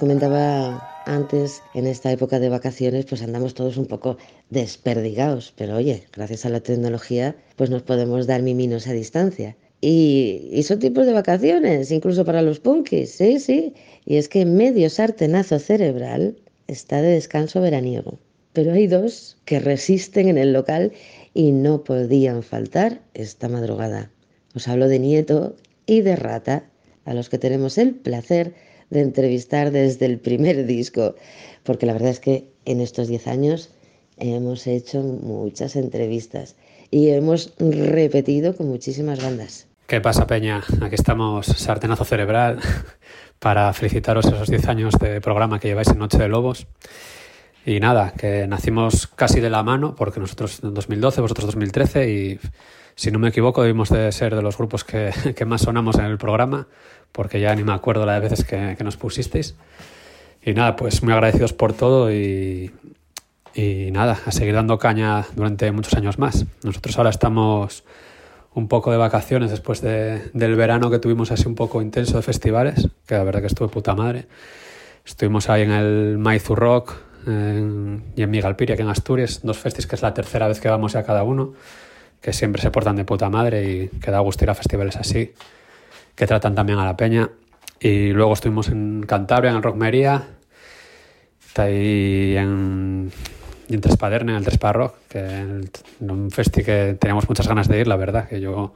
Comentaba antes, en esta época de vacaciones, pues andamos todos un poco desperdigados. Pero oye, gracias a la tecnología, pues nos podemos dar miminos a distancia. Y, y son tipos de vacaciones, incluso para los punkis, sí, sí. Y es que medio sartenazo cerebral está de descanso veraniego. Pero hay dos que resisten en el local y no podían faltar esta madrugada. Os hablo de Nieto y de Rata, a los que tenemos el placer de entrevistar desde el primer disco, porque la verdad es que en estos 10 años hemos hecho muchas entrevistas y hemos repetido con muchísimas bandas. ¿Qué pasa, Peña? Aquí estamos, sartenazo cerebral, [LAUGHS] para felicitaros esos 10 años de programa que lleváis en Noche de Lobos. Y nada, que nacimos casi de la mano, porque nosotros en 2012, vosotros 2013, y si no me equivoco, debimos de ser de los grupos que, [LAUGHS] que más sonamos en el programa, porque ya ni me acuerdo la de veces que, que nos pusisteis. Y nada, pues muy agradecidos por todo y, y nada, a seguir dando caña durante muchos años más. Nosotros ahora estamos un poco de vacaciones después de, del verano que tuvimos así un poco intenso de festivales, que la verdad que estuve puta madre. Estuvimos ahí en el Maizu Rock y en Migalpiri, aquí en Asturias, dos festis que es la tercera vez que vamos a cada uno, que siempre se portan de puta madre y que da gusto ir a festivales así, que tratan también a la peña. Y luego estuvimos en Cantabria, en el Rockmería, ahí en, y en Trespaderne, en el Trespa Rock, que el- un festi que teníamos muchas ganas de ir, la verdad, que yo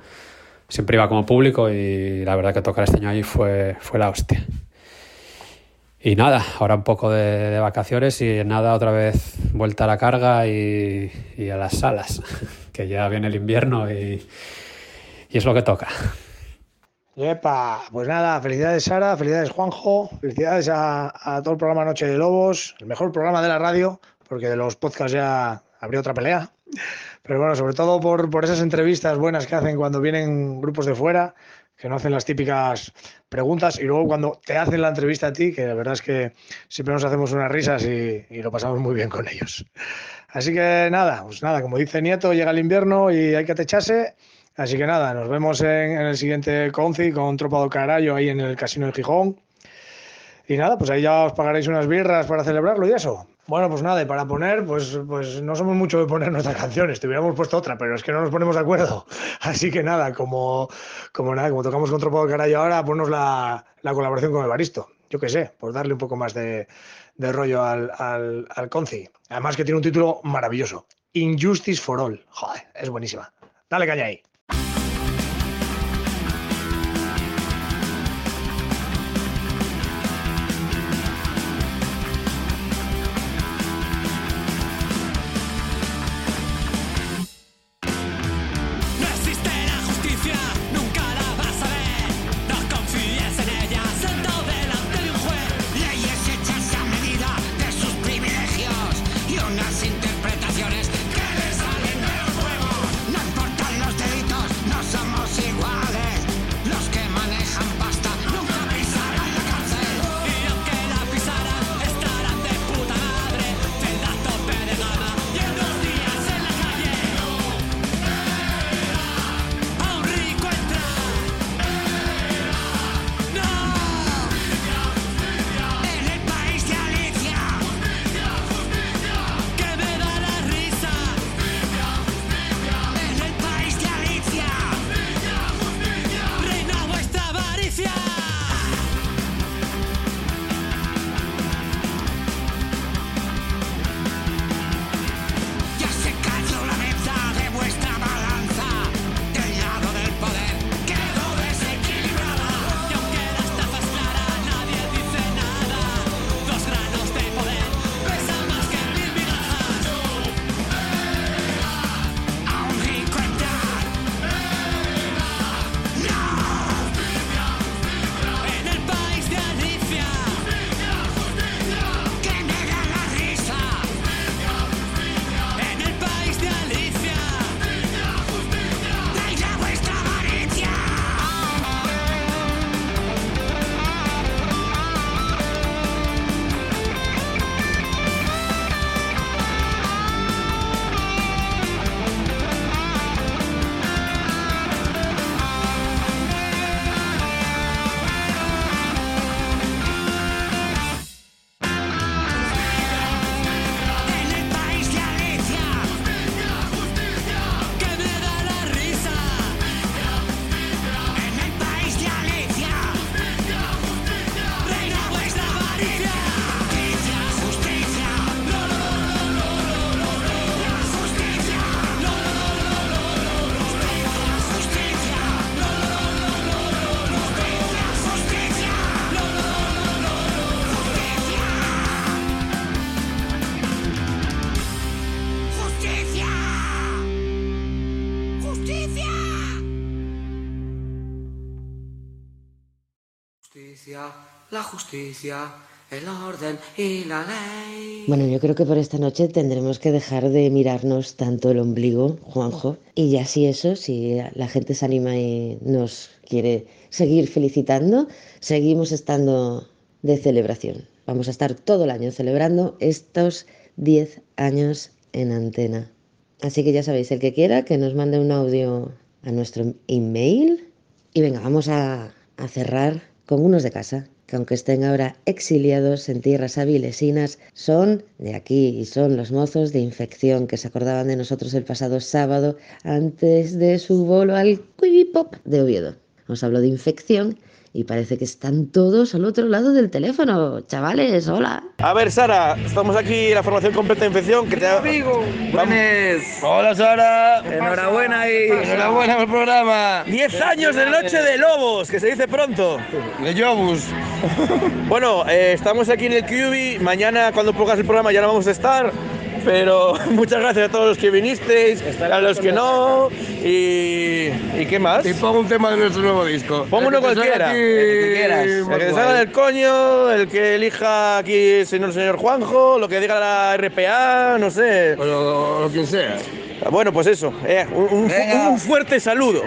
siempre iba como público y la verdad que tocar este año ahí fue, fue la hostia. Y nada, ahora un poco de, vacaciones y nada, otra vez vuelta a la carga y, a las salas, [LAUGHS] que ya viene el invierno y, y es lo que toca. Epa, pues nada, felicidades Sara, felicidades Juanjo, felicidades a, a todo el programa Noche de Lobos, el mejor programa de la radio, porque de los podcasts ya habría otra pelea. Pero bueno, sobre todo por, por esas entrevistas buenas que hacen cuando vienen grupos de fuera, que no hacen las típicas preguntas y luego cuando te hacen la entrevista a ti, que la verdad es que siempre nos hacemos unas risas y, lo pasamos muy bien con ellos. Así que nada, pues nada, como dice Nieto, llega el invierno y hay que atecharse. Así que nada, nos vemos en, en el siguiente Conci con Tropa do Carallo ahí en el Casino de Gijón. Y nada, pues ahí ya os pagaréis unas birras para celebrarlo y eso. Bueno, pues nada, y para poner, pues, pues no somos mucho de poner nuestras canciones, te hubiéramos puesto otra, pero es que no nos ponemos de acuerdo. [LAUGHS] Así que nada, como, como nada, como tocamos con Tropa do Carallo ahora, ponnos la, la colaboración con Evaristo. Yo qué sé, por darle un poco más de, de rollo al, al, al Conci. Además que tiene un título maravilloso. Injustice for All. Joder, es buenísima. Dale caña ahí. La justicia, el orden y la ley. Bueno, yo creo que por esta noche tendremos que dejar de mirarnos tanto el ombligo, Juanjo. Y ya si eso, si la gente se anima y nos quiere seguir felicitando, seguimos estando de celebración. Vamos a estar todo el año celebrando estos 10 años en antena. Así que ya sabéis, el que quiera que nos mande un audio a nuestro email. Y venga, vamos a cerrar con unos de casa, que aunque estén ahora exiliados en tierras avilesinas, son de aquí y son los mozos de infección que se acordaban de nosotros el pasado sábado antes de su bolo al Pop de Oviedo. Os hablo de infección y parece que están todos al otro lado del teléfono. Chavales, hola. A ver, Sara, estamos aquí en la formación completa de infección. Que te ha... Amigo, Buenas. Hola Sara, Enhorabuena y... enhorabuena por el programa. 10 años de Noche de Lobos, que se dice pronto. De Lobos. Bueno, eh, estamos aquí en el QB. Mañana, cuando pongas el programa, ya no vamos a estar. Pero [LAUGHS] muchas gracias a todos los que vinisteis, a los que no. Y, ¿y qué más? Y pongo un tema de nuestro nuevo disco. Pongo uno cualquiera. El que quieras. El más que te salga del coño, el que elija aquí el señor, señor Juanjo, lo que diga la RPA, no sé. lo, lo que sea. Bueno, pues eso. eh, un, un- Venga. un fuerte saludo.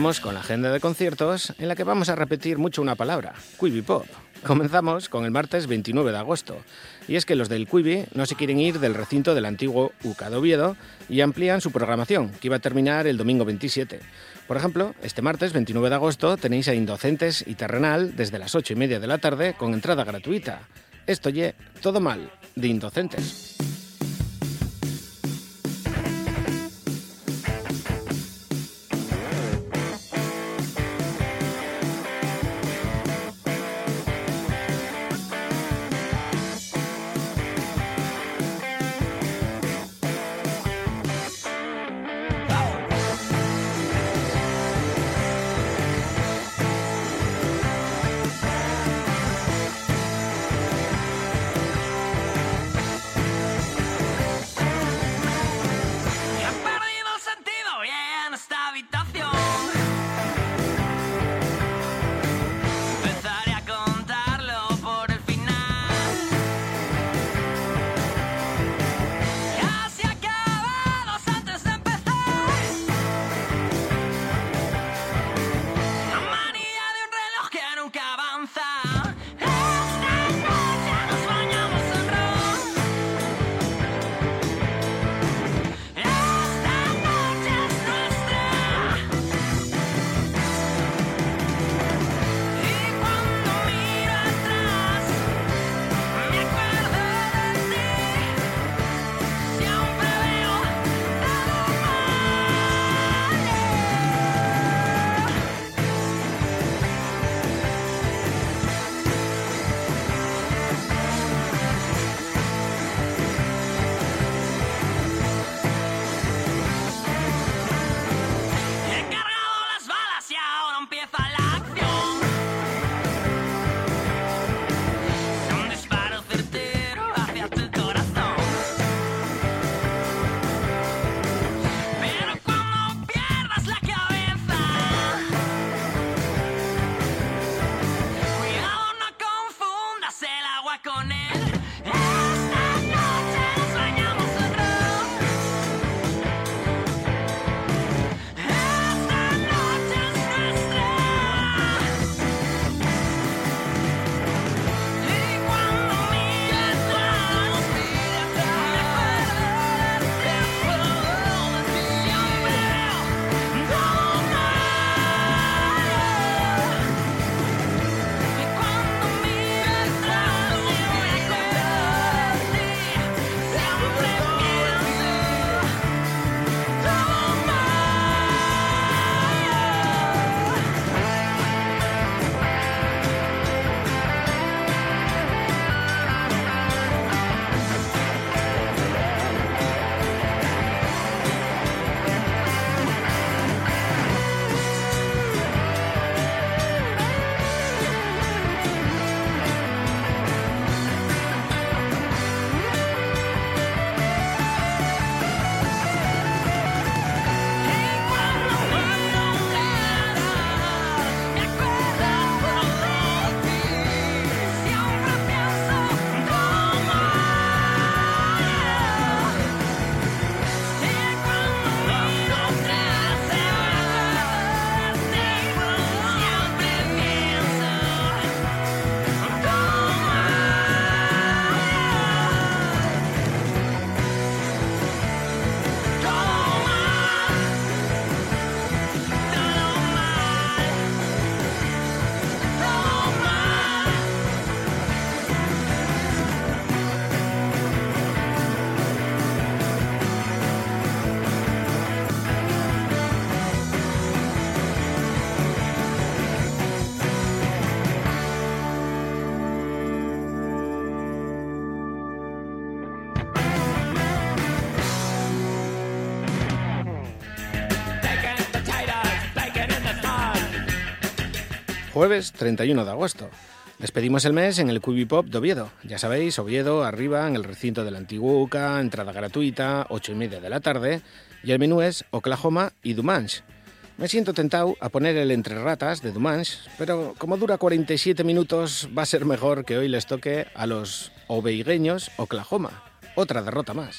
Vamos con la agenda de conciertos en la que vamos a repetir mucho una palabra, Quibi Pop. Comenzamos con el martes 29 de agosto. Y es que los del Quibi no se quieren ir del recinto del antiguo UCA de Oviedo y amplían su programación, que iba a terminar el domingo 27. Por ejemplo, este martes 29 de agosto tenéis a Indocentes y Terrenal desde las 8 y media de la tarde con entrada gratuita. Esto ye todo mal, de Indocentes. Jueves 31 de agosto. Despedimos el mes en el Quibi Pop de Oviedo. Ya sabéis, Oviedo, arriba, en el recinto del antiguo UCA, entrada gratuita, 8 y media de la tarde. Y el menú es Oklahoma y Dumanche. Me siento tentado a poner el Entre Ratas de Dumanche, pero como dura 47 minutos, va a ser mejor que hoy les toque a los oveigueños Oklahoma. Otra derrota más.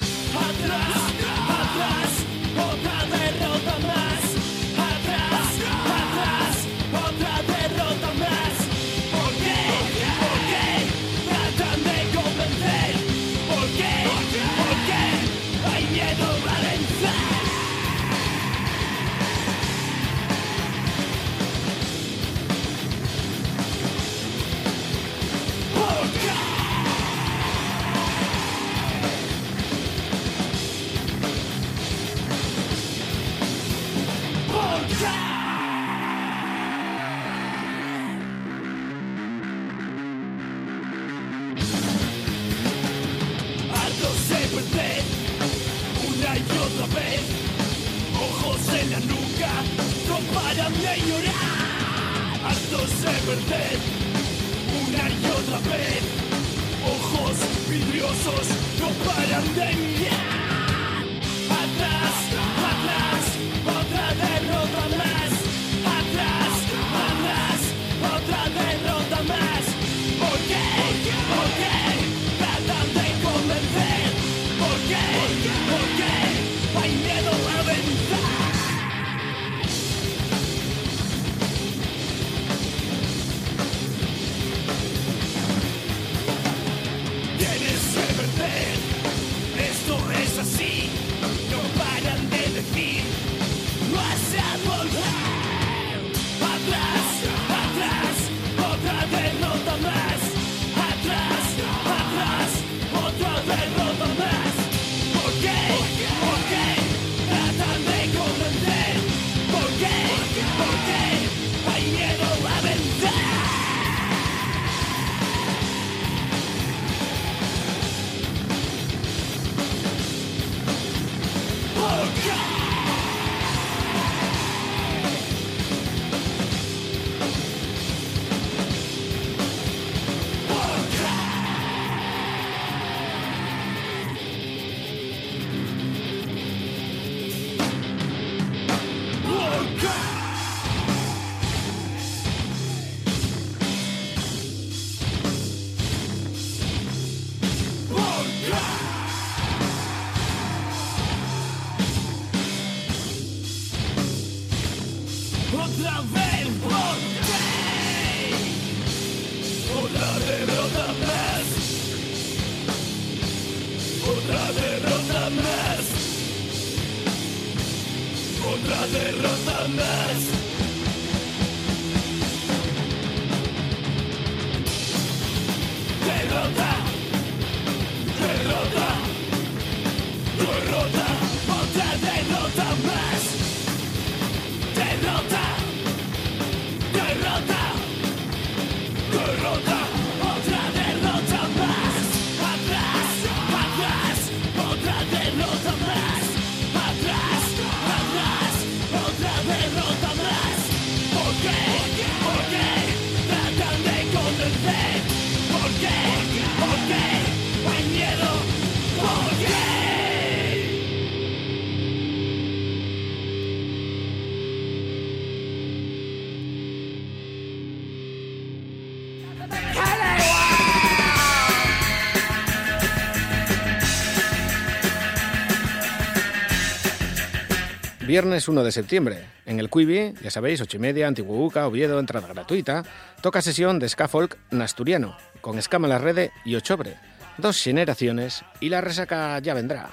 Viernes 1 de septiembre, en el Cuivi, ya sabéis, 8 y media, Antiguuca, Oviedo, entrada gratuita, toca sesión de ska folk nasturiano, con Escama la Rede y Ochobre. Dos generaciones y la resaca ya vendrá.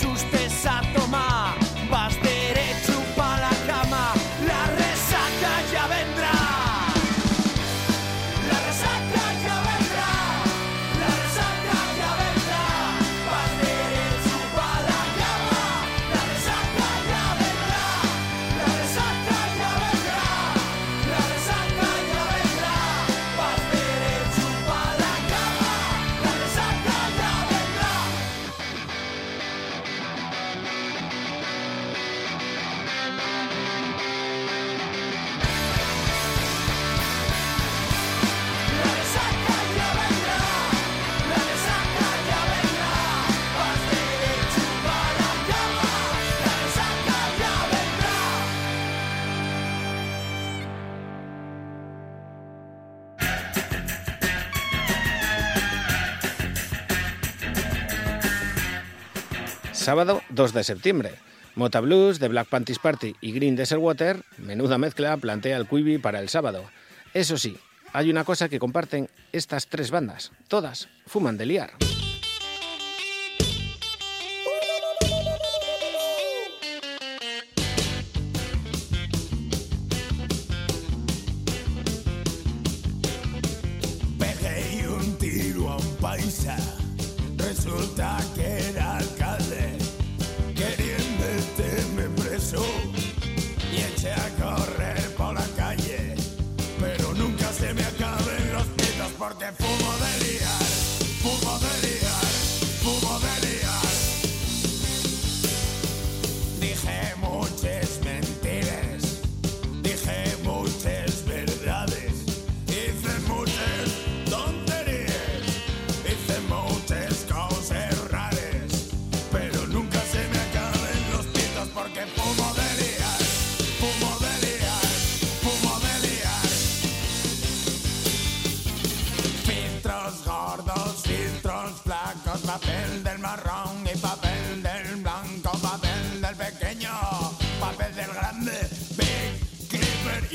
sus 2 de septiembre. Mota Blues, The Black Panties Party y Green Desert Water, menuda mezcla, plantea el Quibi para el sábado. Eso sí, hay una cosa que comparten estas tres bandas. Todas fuman de liar. Pegué un tiro a un paisa, resulta que orden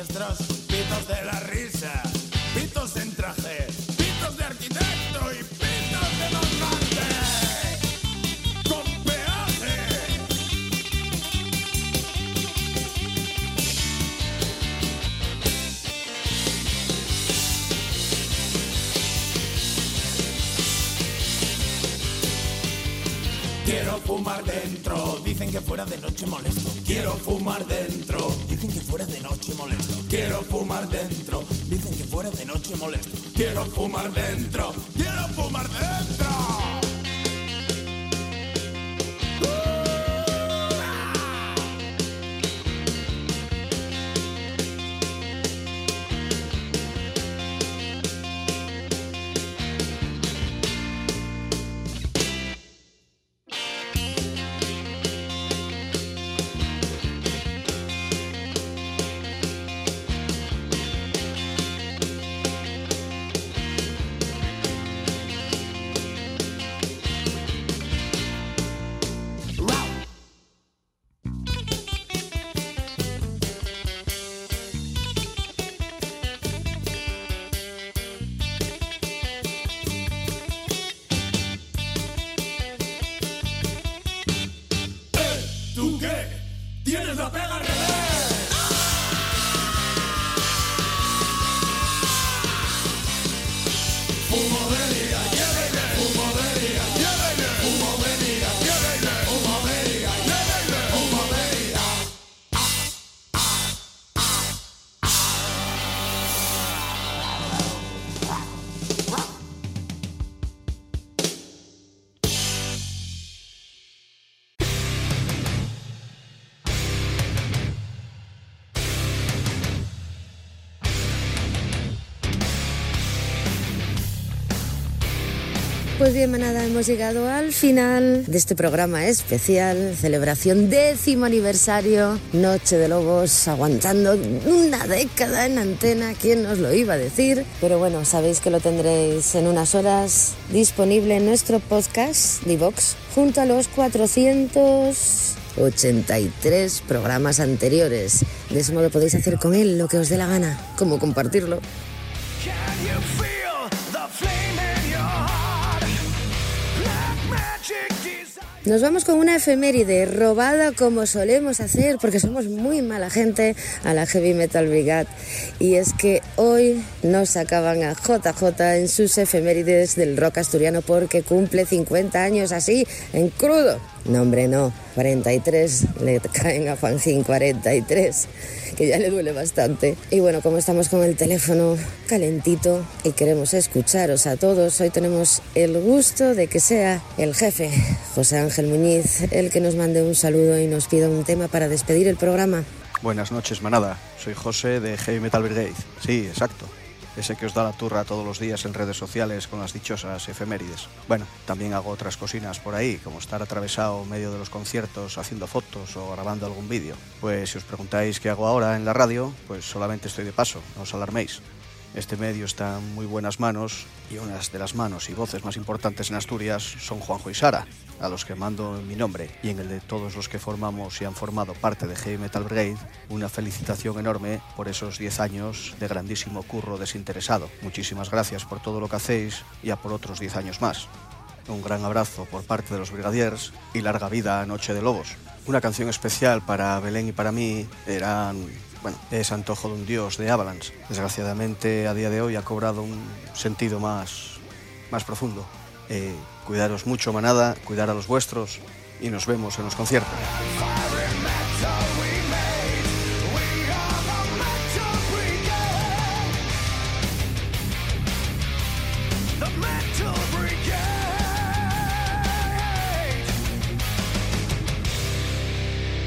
siniestros, pitos de la risa, pitos en traje, pitos de arquitecto y pitos de los. Con peaje. Quiero fumar dentro, dicen que fuera de noche molesto. Quiero fumar quiero fumar ¿Tú qué? ¿Tienes la pega al revés? Pues bien, manada, hemos llegado al final de este programa especial, celebración décimo aniversario, Noche de Lobos, aguantando una década en antena, ¿quién nos lo iba a decir? Pero bueno, sabéis que lo tendréis en unas horas disponible en nuestro podcast, Divox, junto a los 483 programas anteriores. De ese modo podéis hacer con él lo que os dé la gana, como compartirlo. Nos vamos con una efeméride robada como solemos hacer porque somos muy mala gente a la Heavy Metal Brigade y es que hoy nos sacaban a JJ en sus efemérides del rock asturiano porque cumple 50 años así en crudo. No hombre no, 43 le caen a Juanjín 43 que ya le duele bastante. Y bueno, como estamos con el teléfono calentito y queremos escucharos a todos, hoy tenemos el gusto de que sea el jefe, José Ángel Muñiz, el que nos mande un saludo y nos pida un tema para despedir el programa. Buenas noches, manada. Soy José de Heavy Metal Brigade. Sí, exacto. Ese que os da la turra todos los días en redes sociales con las dichosas efemérides. Bueno, también hago otras cocinas por ahí, como estar atravesado medio de los conciertos haciendo fotos o grabando algún vídeo. Pues si os preguntáis qué hago ahora en la radio, pues solamente estoy de paso, no os alarméis. Este medio está en muy buenas manos y unas de las manos y voces más importantes en Asturias son Juanjo y Sara, a los que mando en mi nombre y en el de todos los que formamos y han formado parte de Heavy Metal Brigade una felicitación enorme por esos 10 años de grandísimo curro desinteresado. Muchísimas gracias por todo lo que hacéis y a por otros 10 años más. Un gran abrazo por parte de los Brigadiers y larga vida a Noche de Lobos. Una canción especial para Belén y para mí eran bueno, es Antojo de un Dios de Avalanche. Desgraciadamente a día de hoy ha cobrado un sentido más, más profundo. Eh, cuidaros mucho, manada, cuidar a los vuestros y nos vemos en los conciertos.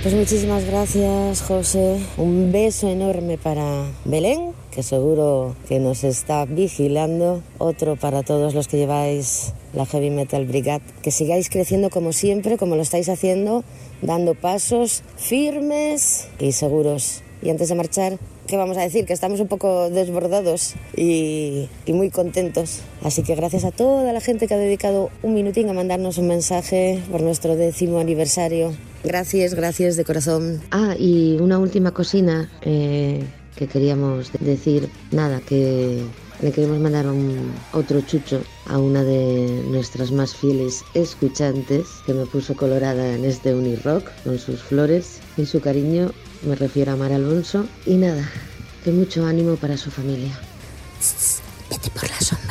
Pues muchísimas gracias, José. Un beso enorme para Belén, que seguro que nos está vigilando. Otro para todos los que lleváis la Heavy Metal Brigade. Que sigáis creciendo como siempre, como lo estáis haciendo, dando pasos firmes y seguros. Y antes de marchar, ¿qué vamos a decir? Que estamos un poco desbordados y, y, muy contentos. Así que gracias a toda la gente que ha dedicado un minutín a mandarnos un mensaje por nuestro décimo aniversario. Gracias, gracias de corazón. Ah, y una última cocina eh, que queríamos decir. Nada, que le queremos mandar un, otro chucho a una de nuestras más fieles escuchantes que me puso colorada en este Unirock con sus flores y su cariño. Me refiero a Mar Alonso. Y nada, que mucho ánimo para su familia. Vete por la.